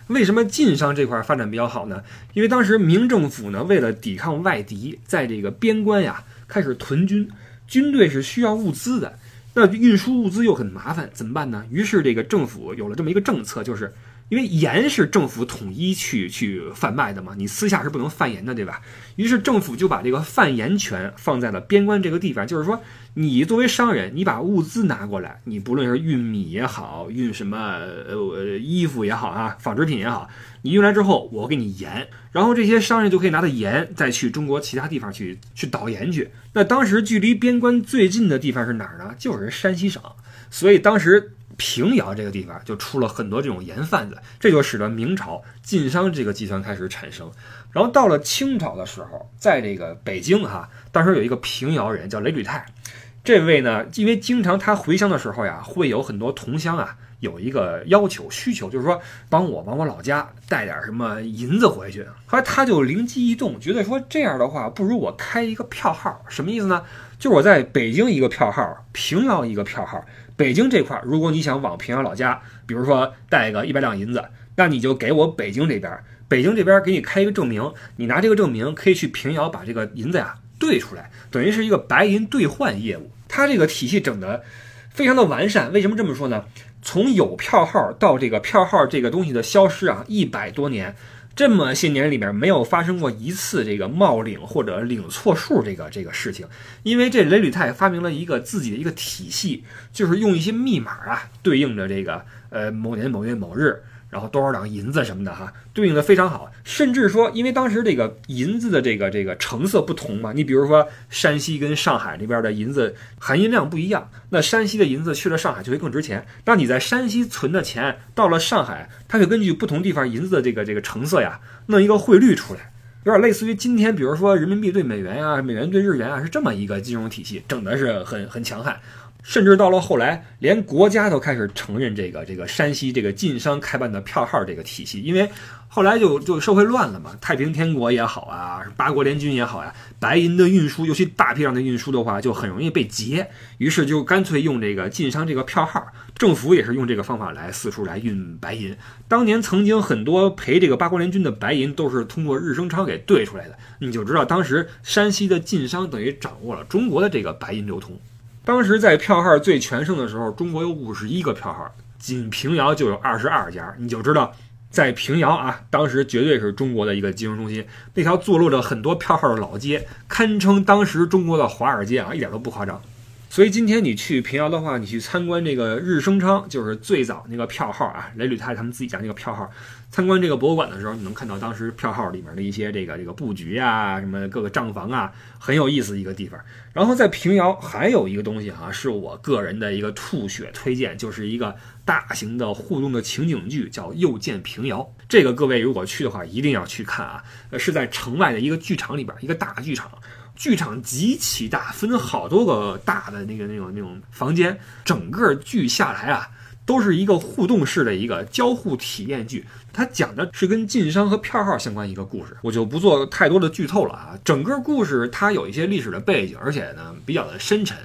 Speaker 2: 为什么晋商这块发展比较好呢？因为当时明政府呢，为了抵抗外敌，在这个边关呀开始屯军，军队是需要物资的，那运输物资又很麻烦，怎么办呢？于是这个政府有了这么一个政策，就是因为盐是政府统一去去贩卖的嘛，你私下是不能贩盐的，对吧？于是政府就把这个贩盐权放在了边关这个地方，就是说。你作为商人，你把物资拿过来，你不论是运米也好，运什么呃衣服也好啊，纺织品也好，你运来之后，我给你盐，然后这些商人就可以拿着盐再去中国其他地方去去倒盐去。那当时距离边关最近的地方是哪儿呢？就是山西省，所以当时平遥这个地方就出了很多这种盐贩子，这就使得明朝晋商这个集团开始产生。然后到了清朝的时候，在这个北京哈，当时有一个平遥人叫雷履泰。这位呢，因为经常他回乡的时候呀，会有很多同乡啊，有一个要求需求，就是说帮我往我老家带点什么银子回去。后来他就灵机一动，觉得说这样的话，不如我开一个票号，什么意思呢？就是我在北京一个票号，平遥一个票号。北京这块儿，如果你想往平遥老家，比如说带个一百两银子，那你就给我北京这边，北京这边给你开一个证明，你拿这个证明可以去平遥把这个银子呀。兑出来，等于是一个白银兑换业务。它这个体系整的非常的完善。为什么这么说呢？从有票号到这个票号这个东西的消失啊，一百多年，这么些年里面没有发生过一次这个冒领或者领错数这个这个事情。因为这雷履泰发明了一个自己的一个体系，就是用一些密码啊对应着这个呃某年某月某日。然后多少两银子什么的哈，对应的非常好，甚至说，因为当时这个银子的这个这个成色不同嘛，你比如说山西跟上海那边的银子含银量不一样，那山西的银子去了上海就会更值钱。那你在山西存的钱到了上海，它会根据不同地方银子的这个这个成色呀，弄一个汇率出来，有点类似于今天比如说人民币对美元啊，美元对日元啊，是这么一个金融体系，整的是很很强悍。甚至到了后来，连国家都开始承认这个这个山西这个晋商开办的票号这个体系，因为后来就就社会乱了嘛，太平天国也好啊，八国联军也好呀，白银的运输，尤其大批量的运输的话，就很容易被劫，于是就干脆用这个晋商这个票号，政府也是用这个方法来四处来运白银。当年曾经很多赔这个八国联军的白银都是通过日升昌给兑出来的，你就知道当时山西的晋商等于掌握了中国的这个白银流通。当时在票号最全盛的时候，中国有五十一个票号，仅平遥就有二十二家。你就知道，在平遥啊，当时绝对是中国的一个金融中心。那条坐落着很多票号的老街，堪称当时中国的华尔街啊，一点都不夸张。所以今天你去平遥的话，你去参观这个日升昌，就是最早那个票号啊，雷履泰他们自己家那个票号。参观这个博物馆的时候，你能看到当时票号里面的一些这个这个布局啊，什么各个账房啊，很有意思一个地方。然后在平遥还有一个东西哈，是我个人的一个吐血推荐，就是一个大型的互动的情景剧，叫《又见平遥》。这个各位如果去的话，一定要去看啊！呃，是在城外的一个剧场里边，一个大剧场。剧场极其大，分好多个大的那个那种那种房间，整个剧下来啊，都是一个互动式的一个交互体验剧。它讲的是跟晋商和票号相关一个故事，我就不做太多的剧透了啊。整个故事它有一些历史的背景，而且呢比较的深沉，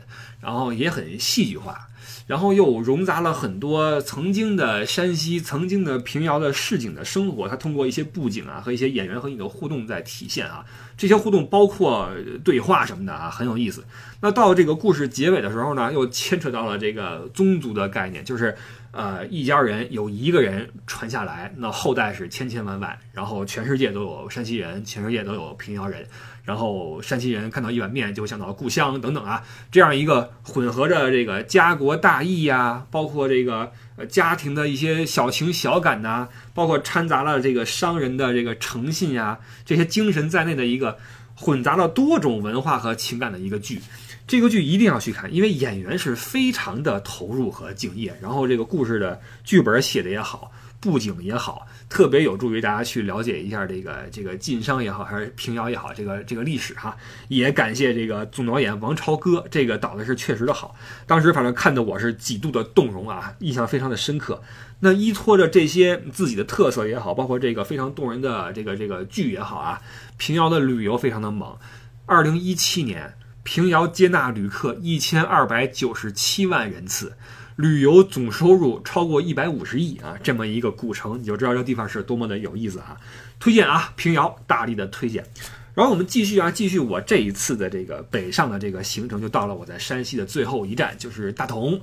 Speaker 2: 然后也很戏剧化。然后又融杂了很多曾经的山西、曾经的平遥的市井的生活，它通过一些布景啊和一些演员和你的互动在体现啊。这些互动包括对话什么的啊，很有意思。那到这个故事结尾的时候呢，又牵扯到了这个宗族的概念，就是呃一家人有一个人传下来，那后代是千千万万，然后全世界都有山西人，全世界都有平遥人。然后山西人看到一碗面就会想到故乡等等啊，这样一个混合着这个家国大义呀，包括这个呃家庭的一些小情小感呐，包括掺杂了这个商人的这个诚信呀这些精神在内的一个混杂了多种文化和情感的一个剧。这个剧一定要去看，因为演员是非常的投入和敬业，然后这个故事的剧本写的也好。布景也好，特别有助于大家去了解一下这个这个晋商也好，还是平遥也好，这个这个历史哈。也感谢这个总导演王朝歌，这个导的是确实的好。当时反正看的我是几度的动容啊，印象非常的深刻。那依托着这些自己的特色也好，包括这个非常动人的这个这个剧也好啊，平遥的旅游非常的猛。二零一七年，平遥接纳旅客一千二百九十七万人次。旅游总收入超过一百五十亿啊，这么一个古城，你就知道这地方是多么的有意思啊！推荐啊，平遥大力的推荐。然后我们继续啊，继续我这一次的这个北上的这个行程，就到了我在山西的最后一站，就是大同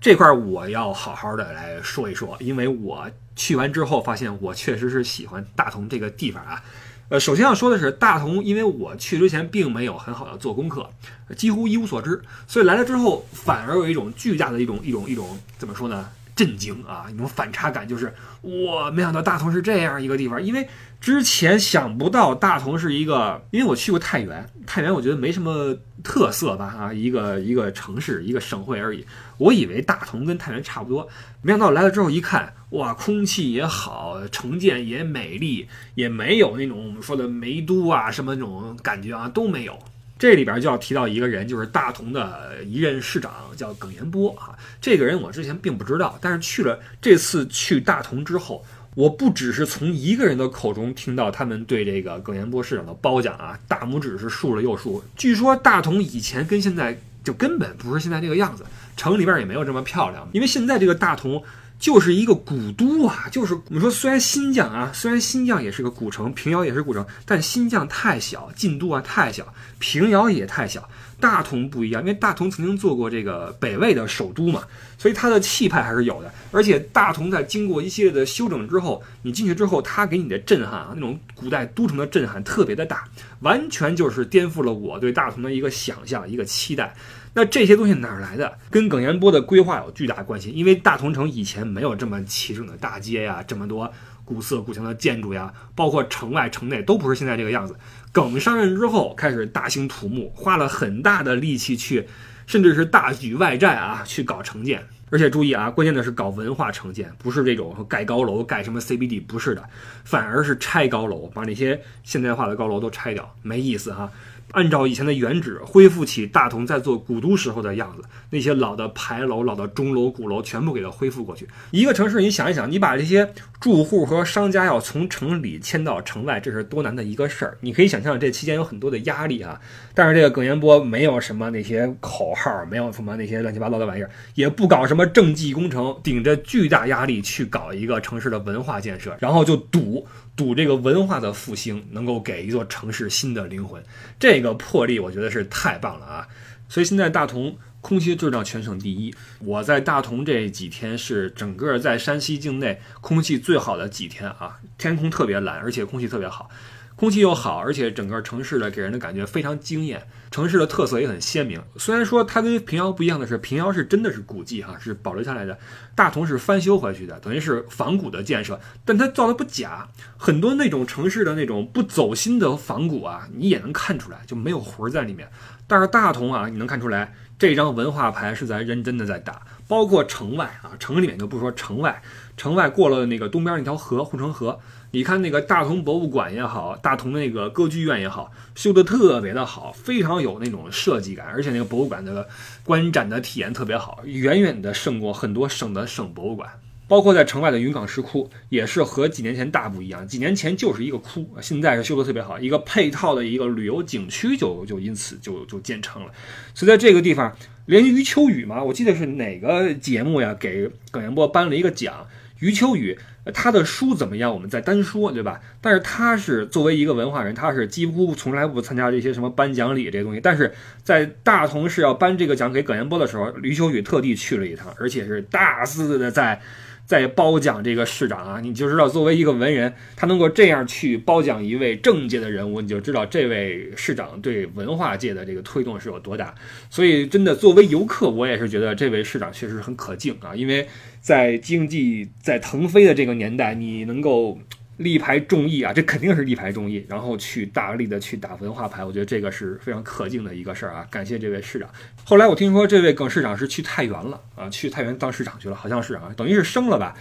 Speaker 2: 这块，我要好好的来说一说，因为我去完之后发现，我确实是喜欢大同这个地方啊。呃，首先要说的是大同，因为我去之前并没有很好的做功课，几乎一无所知，所以来了之后反而有一种巨大的一种一种一种怎么说呢？震惊啊！一种反差感，就是我没想到大同是这样一个地方，因为之前想不到大同是一个，因为我去过太原，太原我觉得没什么特色吧啊，一个一个城市，一个省会而已。我以为大同跟太原差不多，没想到来了之后一看，哇，空气也好，城建也美丽，也没有那种我们说的煤都啊什么那种感觉啊都没有。这里边就要提到一个人，就是大同的一任市长，叫耿延波啊。这个人我之前并不知道，但是去了这次去大同之后，我不只是从一个人的口中听到他们对这个耿彦波市长的褒奖啊，大拇指是竖了又竖。据说大同以前跟现在就根本不是现在这个样子，城里边也没有这么漂亮，因为现在这个大同。就是一个古都啊，就是我们说，虽然新疆啊，虽然新疆也是个古城，平遥也是古城，但新疆太小，晋都啊太小，平遥也太小。大同不一样，因为大同曾经做过这个北魏的首都嘛，所以它的气派还是有的。而且大同在经过一系列的修整之后，你进去之后，它给你的震撼啊，那种古代都城的震撼特别的大，完全就是颠覆了我对大同的一个想象，一个期待。那这些东西哪来的？跟耿彦波的规划有巨大关系，因为大同城以前没有这么齐整的大街呀，这么多古色古香的建筑呀，包括城外城内都不是现在这个样子。耿上任之后，开始大兴土木，花了很大的力气去，甚至是大举外债啊，去搞城建。而且注意啊，关键的是搞文化城建，不是这种盖高楼、盖什么 CBD，不是的，反而是拆高楼，把那些现代化的高楼都拆掉，没意思哈。按照以前的原址，恢复起大同在做古都时候的样子，那些老的牌楼、老的钟楼、鼓楼全部给它恢复过去。一个城市，你想一想，你把这些住户和商家要从城里迁到城外，这是多难的一个事儿。你可以想象，这期间有很多的压力啊。但是这个耿彦波没有什么那些口号，没有什么那些乱七八糟的玩意儿，也不搞什么政绩工程，顶着巨大压力去搞一个城市的文化建设，然后就赌。赌这个文化的复兴能够给一座城市新的灵魂，这个魄力我觉得是太棒了啊！所以现在大同空气质量全省第一。我在大同这几天是整个在山西境内空气最好的几天啊，天空特别蓝，而且空气特别好。空气又好，而且整个城市的给人的感觉非常惊艳，城市的特色也很鲜明。虽然说它跟平遥不一样的是，平遥是真的是古迹哈，是保留下来的；大同是翻修回去的，等于是仿古的建设，但它造的不假。很多那种城市的那种不走心的仿古啊，你也能看出来就没有魂在里面。但是大同啊，你能看出来这张文化牌是在认真的在打，包括城外啊，城里面就不说，城外，城外过了那个东边那条河护城河。你看那个大同博物馆也好，大同那个歌剧院也好，修的特别的好，非常有那种设计感，而且那个博物馆的观展的体验特别好，远远的胜过很多省的省博物馆。包括在城外的云冈石窟，也是和几年前大不一样。几年前就是一个窟，现在是修的特别好，一个配套的一个旅游景区就就因此就就建成了。所以在这个地方，连余秋雨嘛，我记得是哪个节目呀，给耿彦波颁了一个奖。余秋雨，他的书怎么样？我们再单说，对吧？但是他是作为一个文化人，他是几乎从来不参加这些什么颁奖礼这些东西。但是在大同市要颁这个奖给葛彦波的时候，余秋雨特地去了一趟，而且是大肆的在。在褒奖这个市长啊，你就知道作为一个文人，他能够这样去褒奖一位政界的人物，你就知道这位市长对文化界的这个推动是有多大。所以，真的作为游客，我也是觉得这位市长确实很可敬啊，因为在经济在腾飞的这个年代，你能够。力排众议啊，这肯定是力排众议，然后去大力的去打文化牌，我觉得这个是非常可敬的一个事儿啊。感谢这位市长。后来我听说这位耿市长是去太原了啊，去太原当市长去了，好像是啊，等于是升了吧。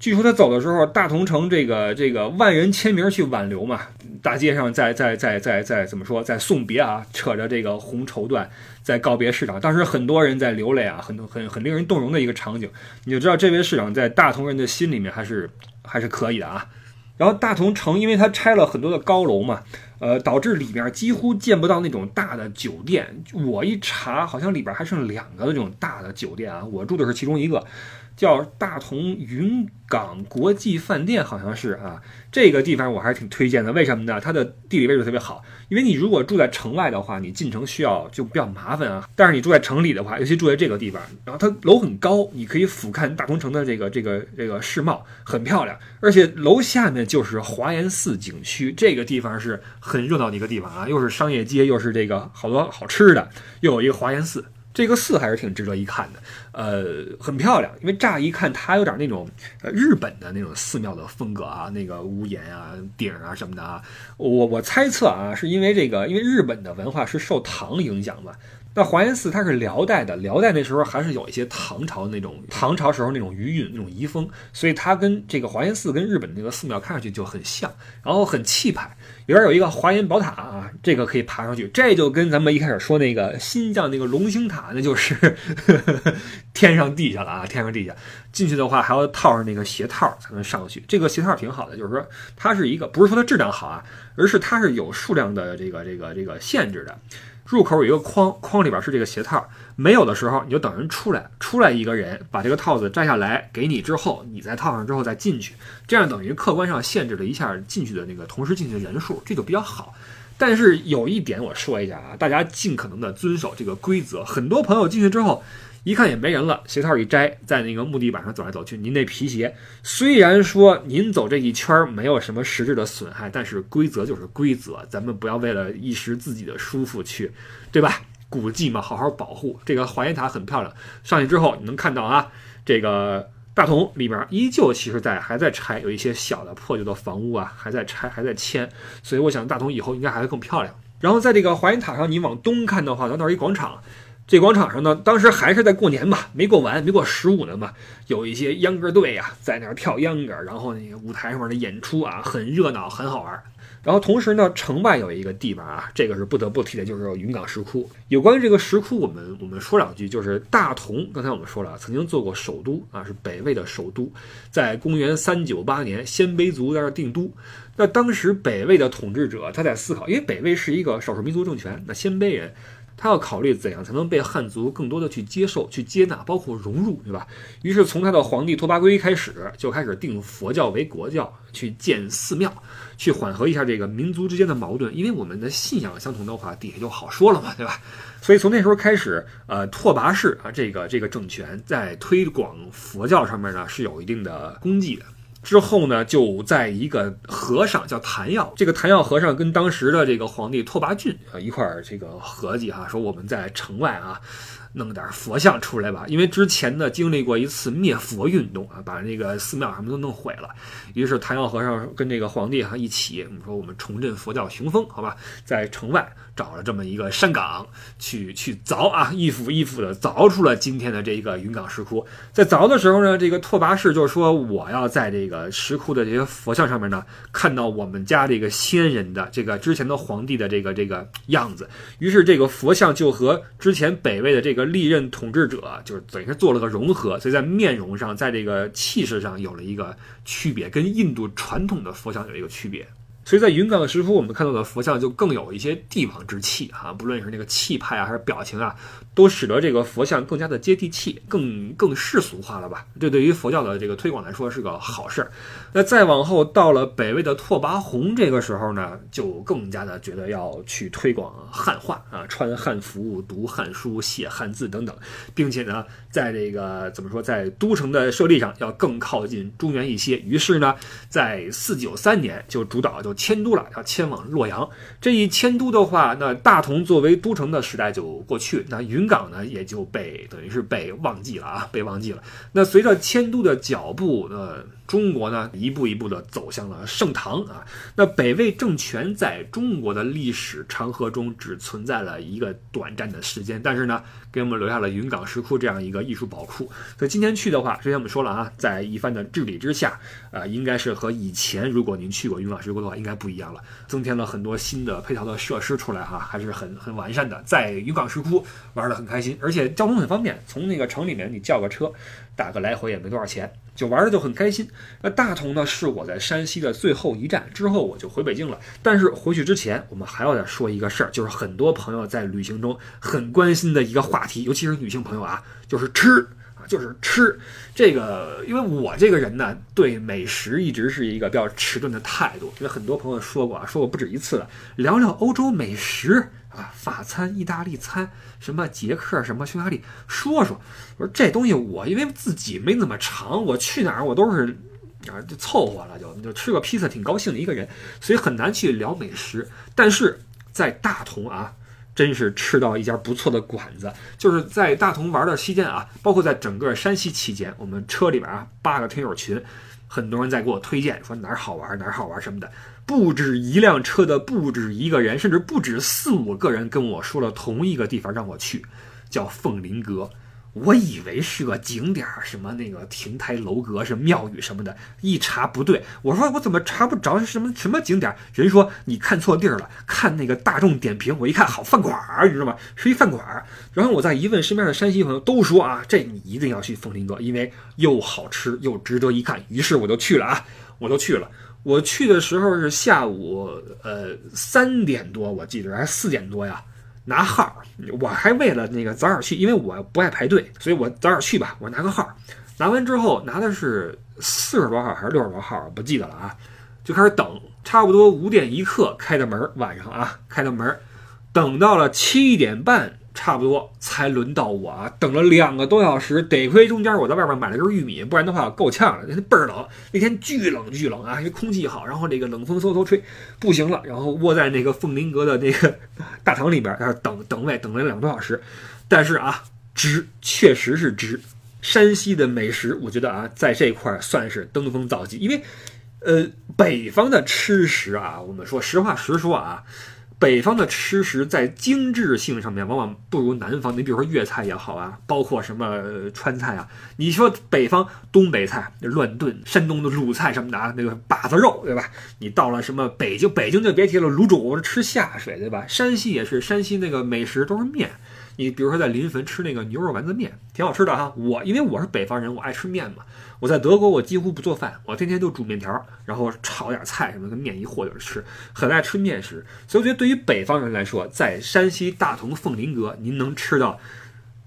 Speaker 2: 据说他走的时候，大同城这个这个万人签名去挽留嘛，大街上在在在在在怎么说，在送别啊，扯着这个红绸缎在告别市长。当时很多人在流泪啊，很很很令人动容的一个场景。你就知道这位市长在大同人的心里面还是还是可以的啊。然后大同城，因为它拆了很多的高楼嘛，呃，导致里面几乎见不到那种大的酒店。我一查，好像里边还剩两个这种大的酒店啊，我住的是其中一个。叫大同云港国际饭店，好像是啊，这个地方我还是挺推荐的。为什么呢？它的地理位置特别好。因为你如果住在城外的话，你进城需要就比较麻烦啊。但是你住在城里的话，尤其住在这个地方，然后它楼很高，你可以俯瞰大同城的这个这个这个世貌，很漂亮。而且楼下面就是华严寺景区，这个地方是很热闹的一个地方啊，又是商业街，又是这个好多好吃的，又有一个华严寺。这个寺还是挺值得一看的，呃，很漂亮，因为乍一看它有点那种呃日本的那种寺庙的风格啊，那个屋檐啊、顶啊什么的啊，我我猜测啊，是因为这个，因为日本的文化是受唐影响嘛。那华严寺它是辽代的，辽代那时候还是有一些唐朝那种唐朝时候那种余韵、那种遗风，所以它跟这个华严寺跟日本那个寺庙看上去就很像，然后很气派。里边有一个华严宝塔啊，这个可以爬上去，这就跟咱们一开始说那个新疆那个龙兴塔，那就是 天上地下了啊，天上地下。进去的话还要套上那个鞋套才能上去，这个鞋套挺好的，就是说它是一个不是说它质量好啊，而是它是有数量的这个这个这个限制的。入口有一个框，框里边是这个鞋套，没有的时候你就等人出来，出来一个人把这个套子摘下来给你之后，你再套上之后再进去，这样等于客观上限制了一下进去的那个同时进去的人数，这就比较好。但是有一点我说一下啊，大家尽可能的遵守这个规则。很多朋友进去之后。一看也没人了，鞋套一摘，在那个木地板上走来走去。您那皮鞋虽然说您走这一圈没有什么实质的损害，但是规则就是规则，咱们不要为了一时自己的舒服去，对吧？古迹嘛，好好保护。这个华严塔很漂亮，上去之后你能看到啊，这个大同里面依旧其实在还在拆，有一些小的破旧的房屋啊还在拆，还在迁，所以我想大同以后应该还会更漂亮。然后在这个华严塔上，你往东看的话，到那儿一广场。这广场上呢，当时还是在过年嘛，没过完，没过十五呢嘛，有一些秧歌队呀在那儿跳秧歌，然后那个舞台上面的演出啊，很热闹，很好玩。然后同时呢，城外有一个地方啊，这个是不得不提的，就是云冈石窟。有关于这个石窟，我们我们说两句，就是大同，刚才我们说了，曾经做过首都啊，是北魏的首都，在公元三九八年，鲜卑族在这儿定都。那当时北魏的统治者他在思考，因为北魏是一个少数民族政权，那鲜卑人。他要考虑怎样才能被汉族更多的去接受、去接纳，包括融入，对吧？于是从他的皇帝拓跋圭开始，就开始定佛教为国教，去建寺庙，去缓和一下这个民族之间的矛盾。因为我们的信仰相同的话，底下就好说了嘛，对吧？所以从那时候开始，呃，拓跋氏啊，这个这个政权在推广佛教上面呢是有一定的功绩的。之后呢，就在一个和尚叫谭耀，这个谭耀和尚跟当时的这个皇帝拓跋浚啊一块儿这个合计哈，说我们在城外啊。弄点佛像出来吧，因为之前呢经历过一次灭佛运动啊，把那个寺庙什么都弄毁了。于是谭耀和尚跟这个皇帝哈一起，我们说我们重振佛教雄风，好吧，在城外找了这么一个山岗去去凿啊，一幅一幅的凿出了今天的这个云冈石窟。在凿的时候呢，这个拓跋氏就说我要在这个石窟的这些佛像上面呢，看到我们家这个先人的这个之前的皇帝的这个这个样子。于是这个佛像就和之前北魏的这个。历任统治者就是等于是做了个融合，所以在面容上，在这个气势上有了一个区别，跟印度传统的佛像有一个区别。所以在云冈石窟，我们看到的佛像就更有一些帝王之气哈，不论是那个气派啊，还是表情啊，都使得这个佛像更加的接地气，更更世俗化了吧？这对于佛教的这个推广来说是个好事儿。那再往后到了北魏的拓跋宏这个时候呢，就更加的觉得要去推广汉化啊，穿汉服、读汉书、写汉字等等，并且呢，在这个怎么说，在都城的设立上要更靠近中原一些。于是呢，在四九三年就主导就。迁都了，要迁往洛阳。这一迁都的话，那大同作为都城的时代就过去，那云冈呢也就被等于是被忘记了啊，被忘记了。那随着迁都的脚步，呃。中国呢，一步一步的走向了盛唐啊。那北魏政权在中国的历史长河中只存在了一个短暂的时间，但是呢，给我们留下了云冈石窟这样一个艺术宝库。所以今天去的话，之前我们说了啊，在一番的治理之下，呃，应该是和以前如果您去过云冈石窟的话，应该不一样了，增添了很多新的配套的设施出来哈，还是很很完善的。在云冈石窟玩得很开心，而且交通很方便，从那个城里面你叫个车，打个来回也没多少钱。就玩的就很开心。那大同呢，是我在山西的最后一站，之后我就回北京了。但是回去之前，我们还要再说一个事儿，就是很多朋友在旅行中很关心的一个话题，尤其是女性朋友啊，就是吃啊，就是吃。这个，因为我这个人呢，对美食一直是一个比较迟钝的态度。因为很多朋友说过啊，说过不止一次了，聊聊欧洲美食啊，法餐、意大利餐，什么捷克、什么匈牙利，说说。我说这东西我因为自己没那么长，我去哪儿我都是啊就凑合了，就就吃个披萨挺高兴的一个人，所以很难去聊美食。但是在大同啊，真是吃到一家不错的馆子，就是在大同玩的期间啊，包括在整个山西期间，我们车里边啊八个听友群，很多人在给我推荐说哪儿好玩哪儿好玩什么的，不止一辆车的不止一个人，甚至不止四五个人跟我说了同一个地方让我去，叫凤林阁。我以为是个景点儿，什么那个亭台楼阁是庙宇什么的，一查不对，我说我怎么查不着什么什么景点儿？人说你看错地儿了，看那个大众点评，我一看好饭馆儿，你知道吗？是一饭馆儿。然后我再一问身边的山西朋友，都说啊，这你一定要去凤林阁，因为又好吃又值得一看。于是我就去了啊，我就去了。我去的时候是下午呃三点多，我记得还是四点多呀。拿号，我还为了那个早点去，因为我不爱排队，所以我早点去吧。我拿个号，拿完之后拿的是四十多号还是六十多号，不记得了啊。就开始等，差不多五点一刻开的门，晚上啊开的门，等到了七点半。差不多。才轮到我啊，等了两个多。小时，得亏中间我在外边买了根玉米，不然的话够呛了。那倍儿冷，那天巨冷巨冷啊，因为空气好，然后这个冷风嗖嗖吹，不行了，然后窝在那个凤林阁的那个大堂里边，在那等等位，等了两个多。小时。但是啊，值，确实是值。山西的美食，我觉得啊，在这块儿算是登峰造极，因为，呃，北方的吃食啊，我们说实话实说啊。北方的吃食在精致性上面往往不如南方。你比如说粤菜也好啊，包括什么川菜啊。你说北方东北菜乱炖，山东的鲁菜什么的啊，那个把子肉对吧？你到了什么北京，北京就别提了，卤煮吃下水对吧？山西也是，山西那个美食都是面。你比如说在临汾吃那个牛肉丸子面，挺好吃的哈。我因为我是北方人，我爱吃面嘛。我在德国，我几乎不做饭，我天天就煮面条，然后炒点菜什么的，面一和就吃，很爱吃面食。所以我觉得对于北方人来说，在山西大同凤林阁，您能吃到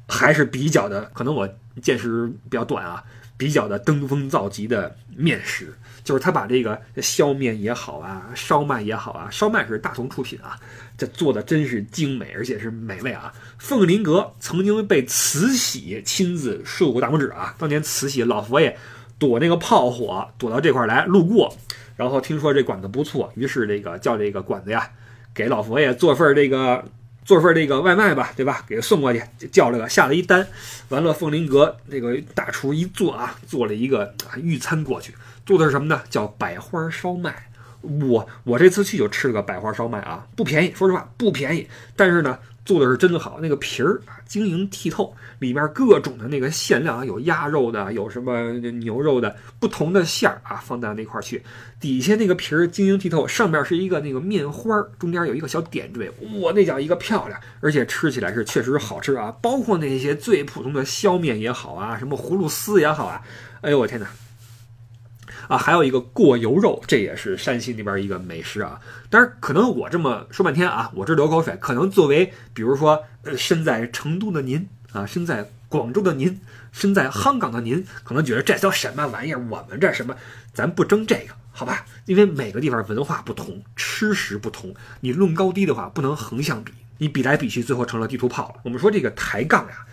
Speaker 2: 还是比较的，可能我见识比较短啊，比较的登峰造极的面食。就是他把这个削面也好啊，烧麦也好啊，烧麦是大同出品啊，这做的真是精美，而且是美味啊。凤林阁曾经被慈禧亲自竖过大拇指啊，当年慈禧老佛爷躲那个炮火，躲到这块来路过，然后听说这馆子不错，于是这个叫这个馆子呀，给老佛爷做份这个做份这个外卖吧，对吧？给送过去，叫了个下了一单，完了凤林阁这个大厨一做啊，做了一个御餐过去。做的是什么呢？叫百花烧麦。我我这次去就吃了个百花烧麦啊，不便宜，说实话不便宜。但是呢，做的是真好，那个皮儿啊晶莹剔透，里面各种的那个馅料啊，有鸭肉的，有什么牛肉的，不同的馅儿啊放到那块儿去。底下那个皮儿晶莹剔透，上面是一个那个面花，中间有一个小点缀，哇，那叫一个漂亮，而且吃起来是确实好吃啊。包括那些最普通的削面也好啊，什么葫芦丝也好啊，哎呦我天哪！啊，还有一个过油肉，这也是山西那边一个美食啊。但是可能我这么说半天啊，我这流口水。可能作为比如说呃身在成都的您啊，身在广州的您，身在香港的您，可能觉得这叫什么玩意儿？我们这什么？咱不争这个，好吧？因为每个地方文化不同，吃食不同，你论高低的话，不能横向比，你比来比去，最后成了地图炮了。我们说这个抬杠呀。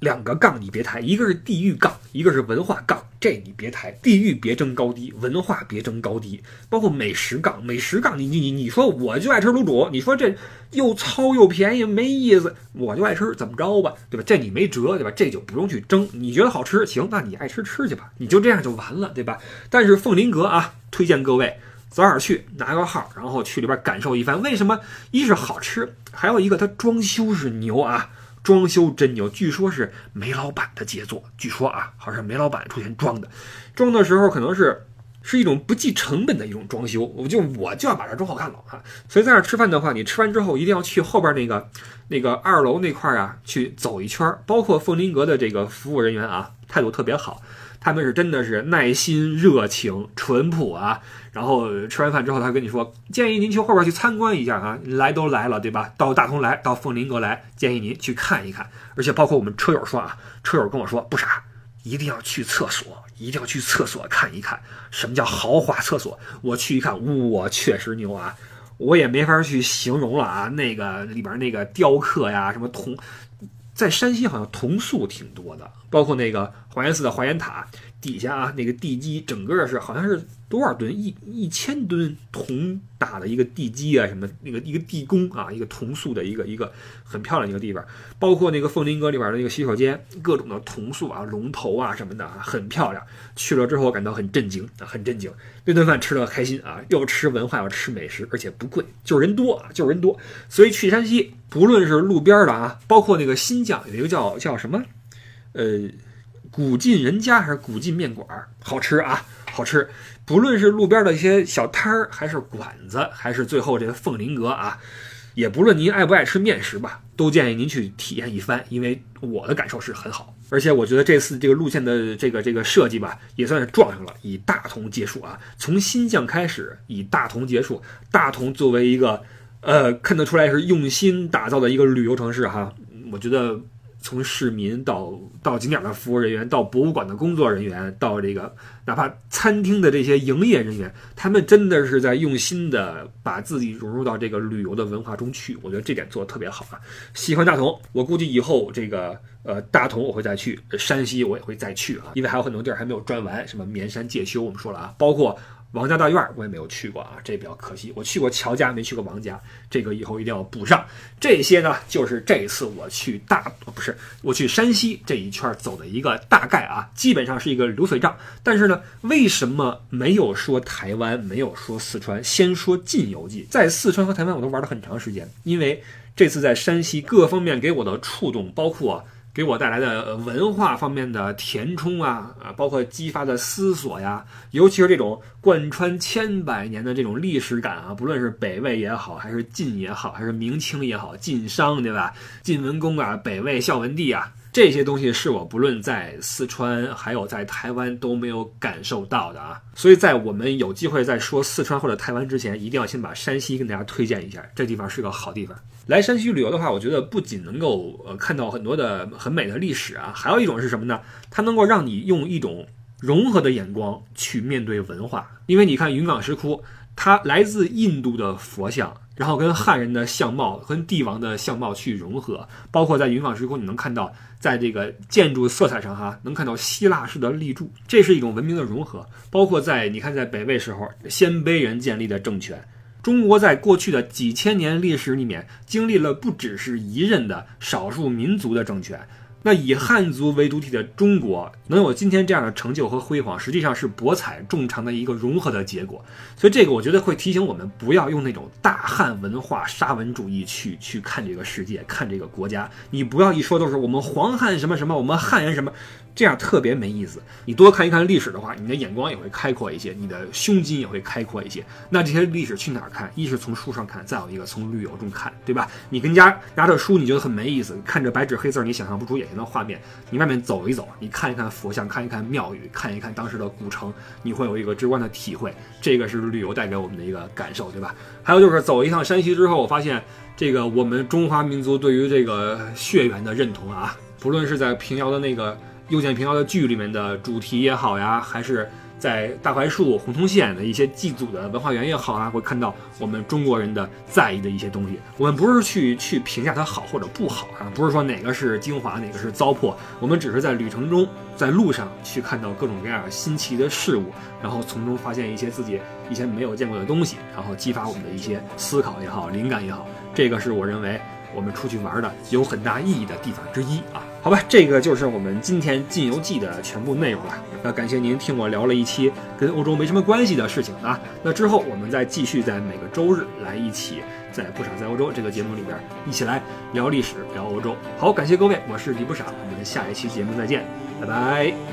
Speaker 2: 两个杠你别抬，一个是地域杠，一个是文化杠，这你别抬。地域别争高低，文化别争高低，包括美食杠，美食杠你你你你说我就爱吃卤煮，你说这又糙又便宜没意思，我就爱吃，怎么着吧，对吧？这你没辙，对吧？这就不用去争，你觉得好吃行，那你爱吃吃去吧，你就这样就完了，对吧？但是凤林阁啊，推荐各位早点去拿个号，然后去里边感受一番。为什么？一是好吃，还有一个它装修是牛啊。装修真牛，据说是煤老板的杰作。据说啊，好像煤老板出钱装的，装的时候可能是是一种不计成本的一种装修。我就我就要把这装好看了啊！所以在那吃饭的话，你吃完之后一定要去后边那个那个二楼那块啊去走一圈。包括凤林阁的这个服务人员啊，态度特别好。他们是真的是耐心、热情、淳朴啊！然后吃完饭之后，他跟你说，建议您去后边去参观一下啊！来都来了，对吧？到大同来，到凤林阁来，建议您去看一看。而且包括我们车友说啊，车友跟我说不傻，一定要去厕所，一定要去厕所看一看，什么叫豪华厕所？我去一看，我确实牛啊！我也没法去形容了啊！那个里边那个雕刻呀，什么铜。在山西好像铜塑挺多的，包括那个华严寺的华严塔底下啊，那个地基整个是好像是多少吨一一千吨铜打的一个地基啊，什么那个一个地宫啊，一个铜塑的一个一个很漂亮一个地方，包括那个凤林阁里边的那个洗手间，各种的铜塑啊，龙头啊什么的啊，很漂亮。去了之后我感到很震惊啊，很震惊。那顿饭吃的开心啊，又吃文化，又吃美食，而且不贵，就是人多啊，就是人多。所以去山西。不论是路边的啊，包括那个新疆有一个叫叫什么，呃，古晋人家还是古晋面馆，好吃啊，好吃。不论是路边的一些小摊儿，还是馆子，还是最后这个凤林阁啊，也不论您爱不爱吃面食吧，都建议您去体验一番，因为我的感受是很好。而且我觉得这次这个路线的这个这个设计吧，也算是撞上了，以大同结束啊，从新疆开始，以大同结束，大同作为一个。呃，看得出来是用心打造的一个旅游城市哈。我觉得从市民到到景点的服务人员，到博物馆的工作人员，到这个哪怕餐厅的这些营业人员，他们真的是在用心的把自己融入到这个旅游的文化中去。我觉得这点做的特别好啊！喜欢大同，我估计以后这个呃大同我会再去，山西我也会再去啊，因为还有很多地儿还没有转完，什么绵山介休我们说了啊，包括。王家大院我也没有去过啊，这比较可惜。我去过乔家，没去过王家，这个以后一定要补上。这些呢，就是这一次我去大不是我去山西这一圈走的一个大概啊，基本上是一个流水账。但是呢，为什么没有说台湾，没有说四川？先说晋游记，在四川和台湾我都玩了很长时间，因为这次在山西各方面给我的触动，包括。给我带来的文化方面的填充啊啊，包括激发的思索呀，尤其是这种贯穿千百年的这种历史感啊，不论是北魏也好，还是晋也好，还是明清也好，晋商对吧？晋文公啊，北魏孝文帝啊，这些东西是我不论在四川还有在台湾都没有感受到的啊。所以在我们有机会在说四川或者台湾之前，一定要先把山西跟大家推荐一下，这地方是个好地方。来山西旅游的话，我觉得不仅能够呃看到很多的很美的历史啊，还有一种是什么呢？它能够让你用一种融合的眼光去面对文化。因为你看云冈石窟，它来自印度的佛像，然后跟汉人的相貌、跟帝王的相貌去融合。包括在云冈石窟，你能看到在这个建筑色彩上哈，能看到希腊式的立柱，这是一种文明的融合。包括在你看在北魏时候，鲜卑人建立的政权。中国在过去的几千年历史里面，经历了不只是一任的少数民族的政权。那以汉族为主体的中国能有今天这样的成就和辉煌，实际上是博采众长的一个融合的结果。所以这个我觉得会提醒我们，不要用那种大汉文化沙文主义去去看这个世界，看这个国家。你不要一说都是我们黄汉什么什么，我们汉人什么。这样特别没意思。你多看一看历史的话，你的眼光也会开阔一些，你的胸襟也会开阔一些。那这些历史去哪儿看？一是从书上看，再有一个从旅游中看，对吧？你跟家拿着书，你觉得很没意思，看着白纸黑字，你想象不出眼的画面。你外面走一走，你看一看佛像，看一看庙宇，看一看当时的古城，你会有一个直观的体会。这个是旅游带给我们的一个感受，对吧？还有就是走一趟山西之后，我发现这个我们中华民族对于这个血缘的认同啊，不论是在平遥的那个。又见平遥的剧里面的主题也好呀，还是在大槐树、洪洞县的一些祭祖的文化园也好啊，会看到我们中国人的在意的一些东西。我们不是去去评价它好或者不好啊，不是说哪个是精华，哪个是糟粕，我们只是在旅程中，在路上去看到各种各样新奇的事物，然后从中发现一些自己以前没有见过的东西，然后激发我们的一些思考也好、灵感也好。这个是我认为我们出去玩的有很大意义的地方之一啊。好吧，这个就是我们今天《晋游记》的全部内容了。那感谢您听我聊了一期跟欧洲没什么关系的事情啊。那之后我们再继续在每个周日来一起在不傻在欧洲这个节目里边一起来聊历史、聊欧洲。好，感谢各位，我是李不傻，我们下一期节目再见，拜拜。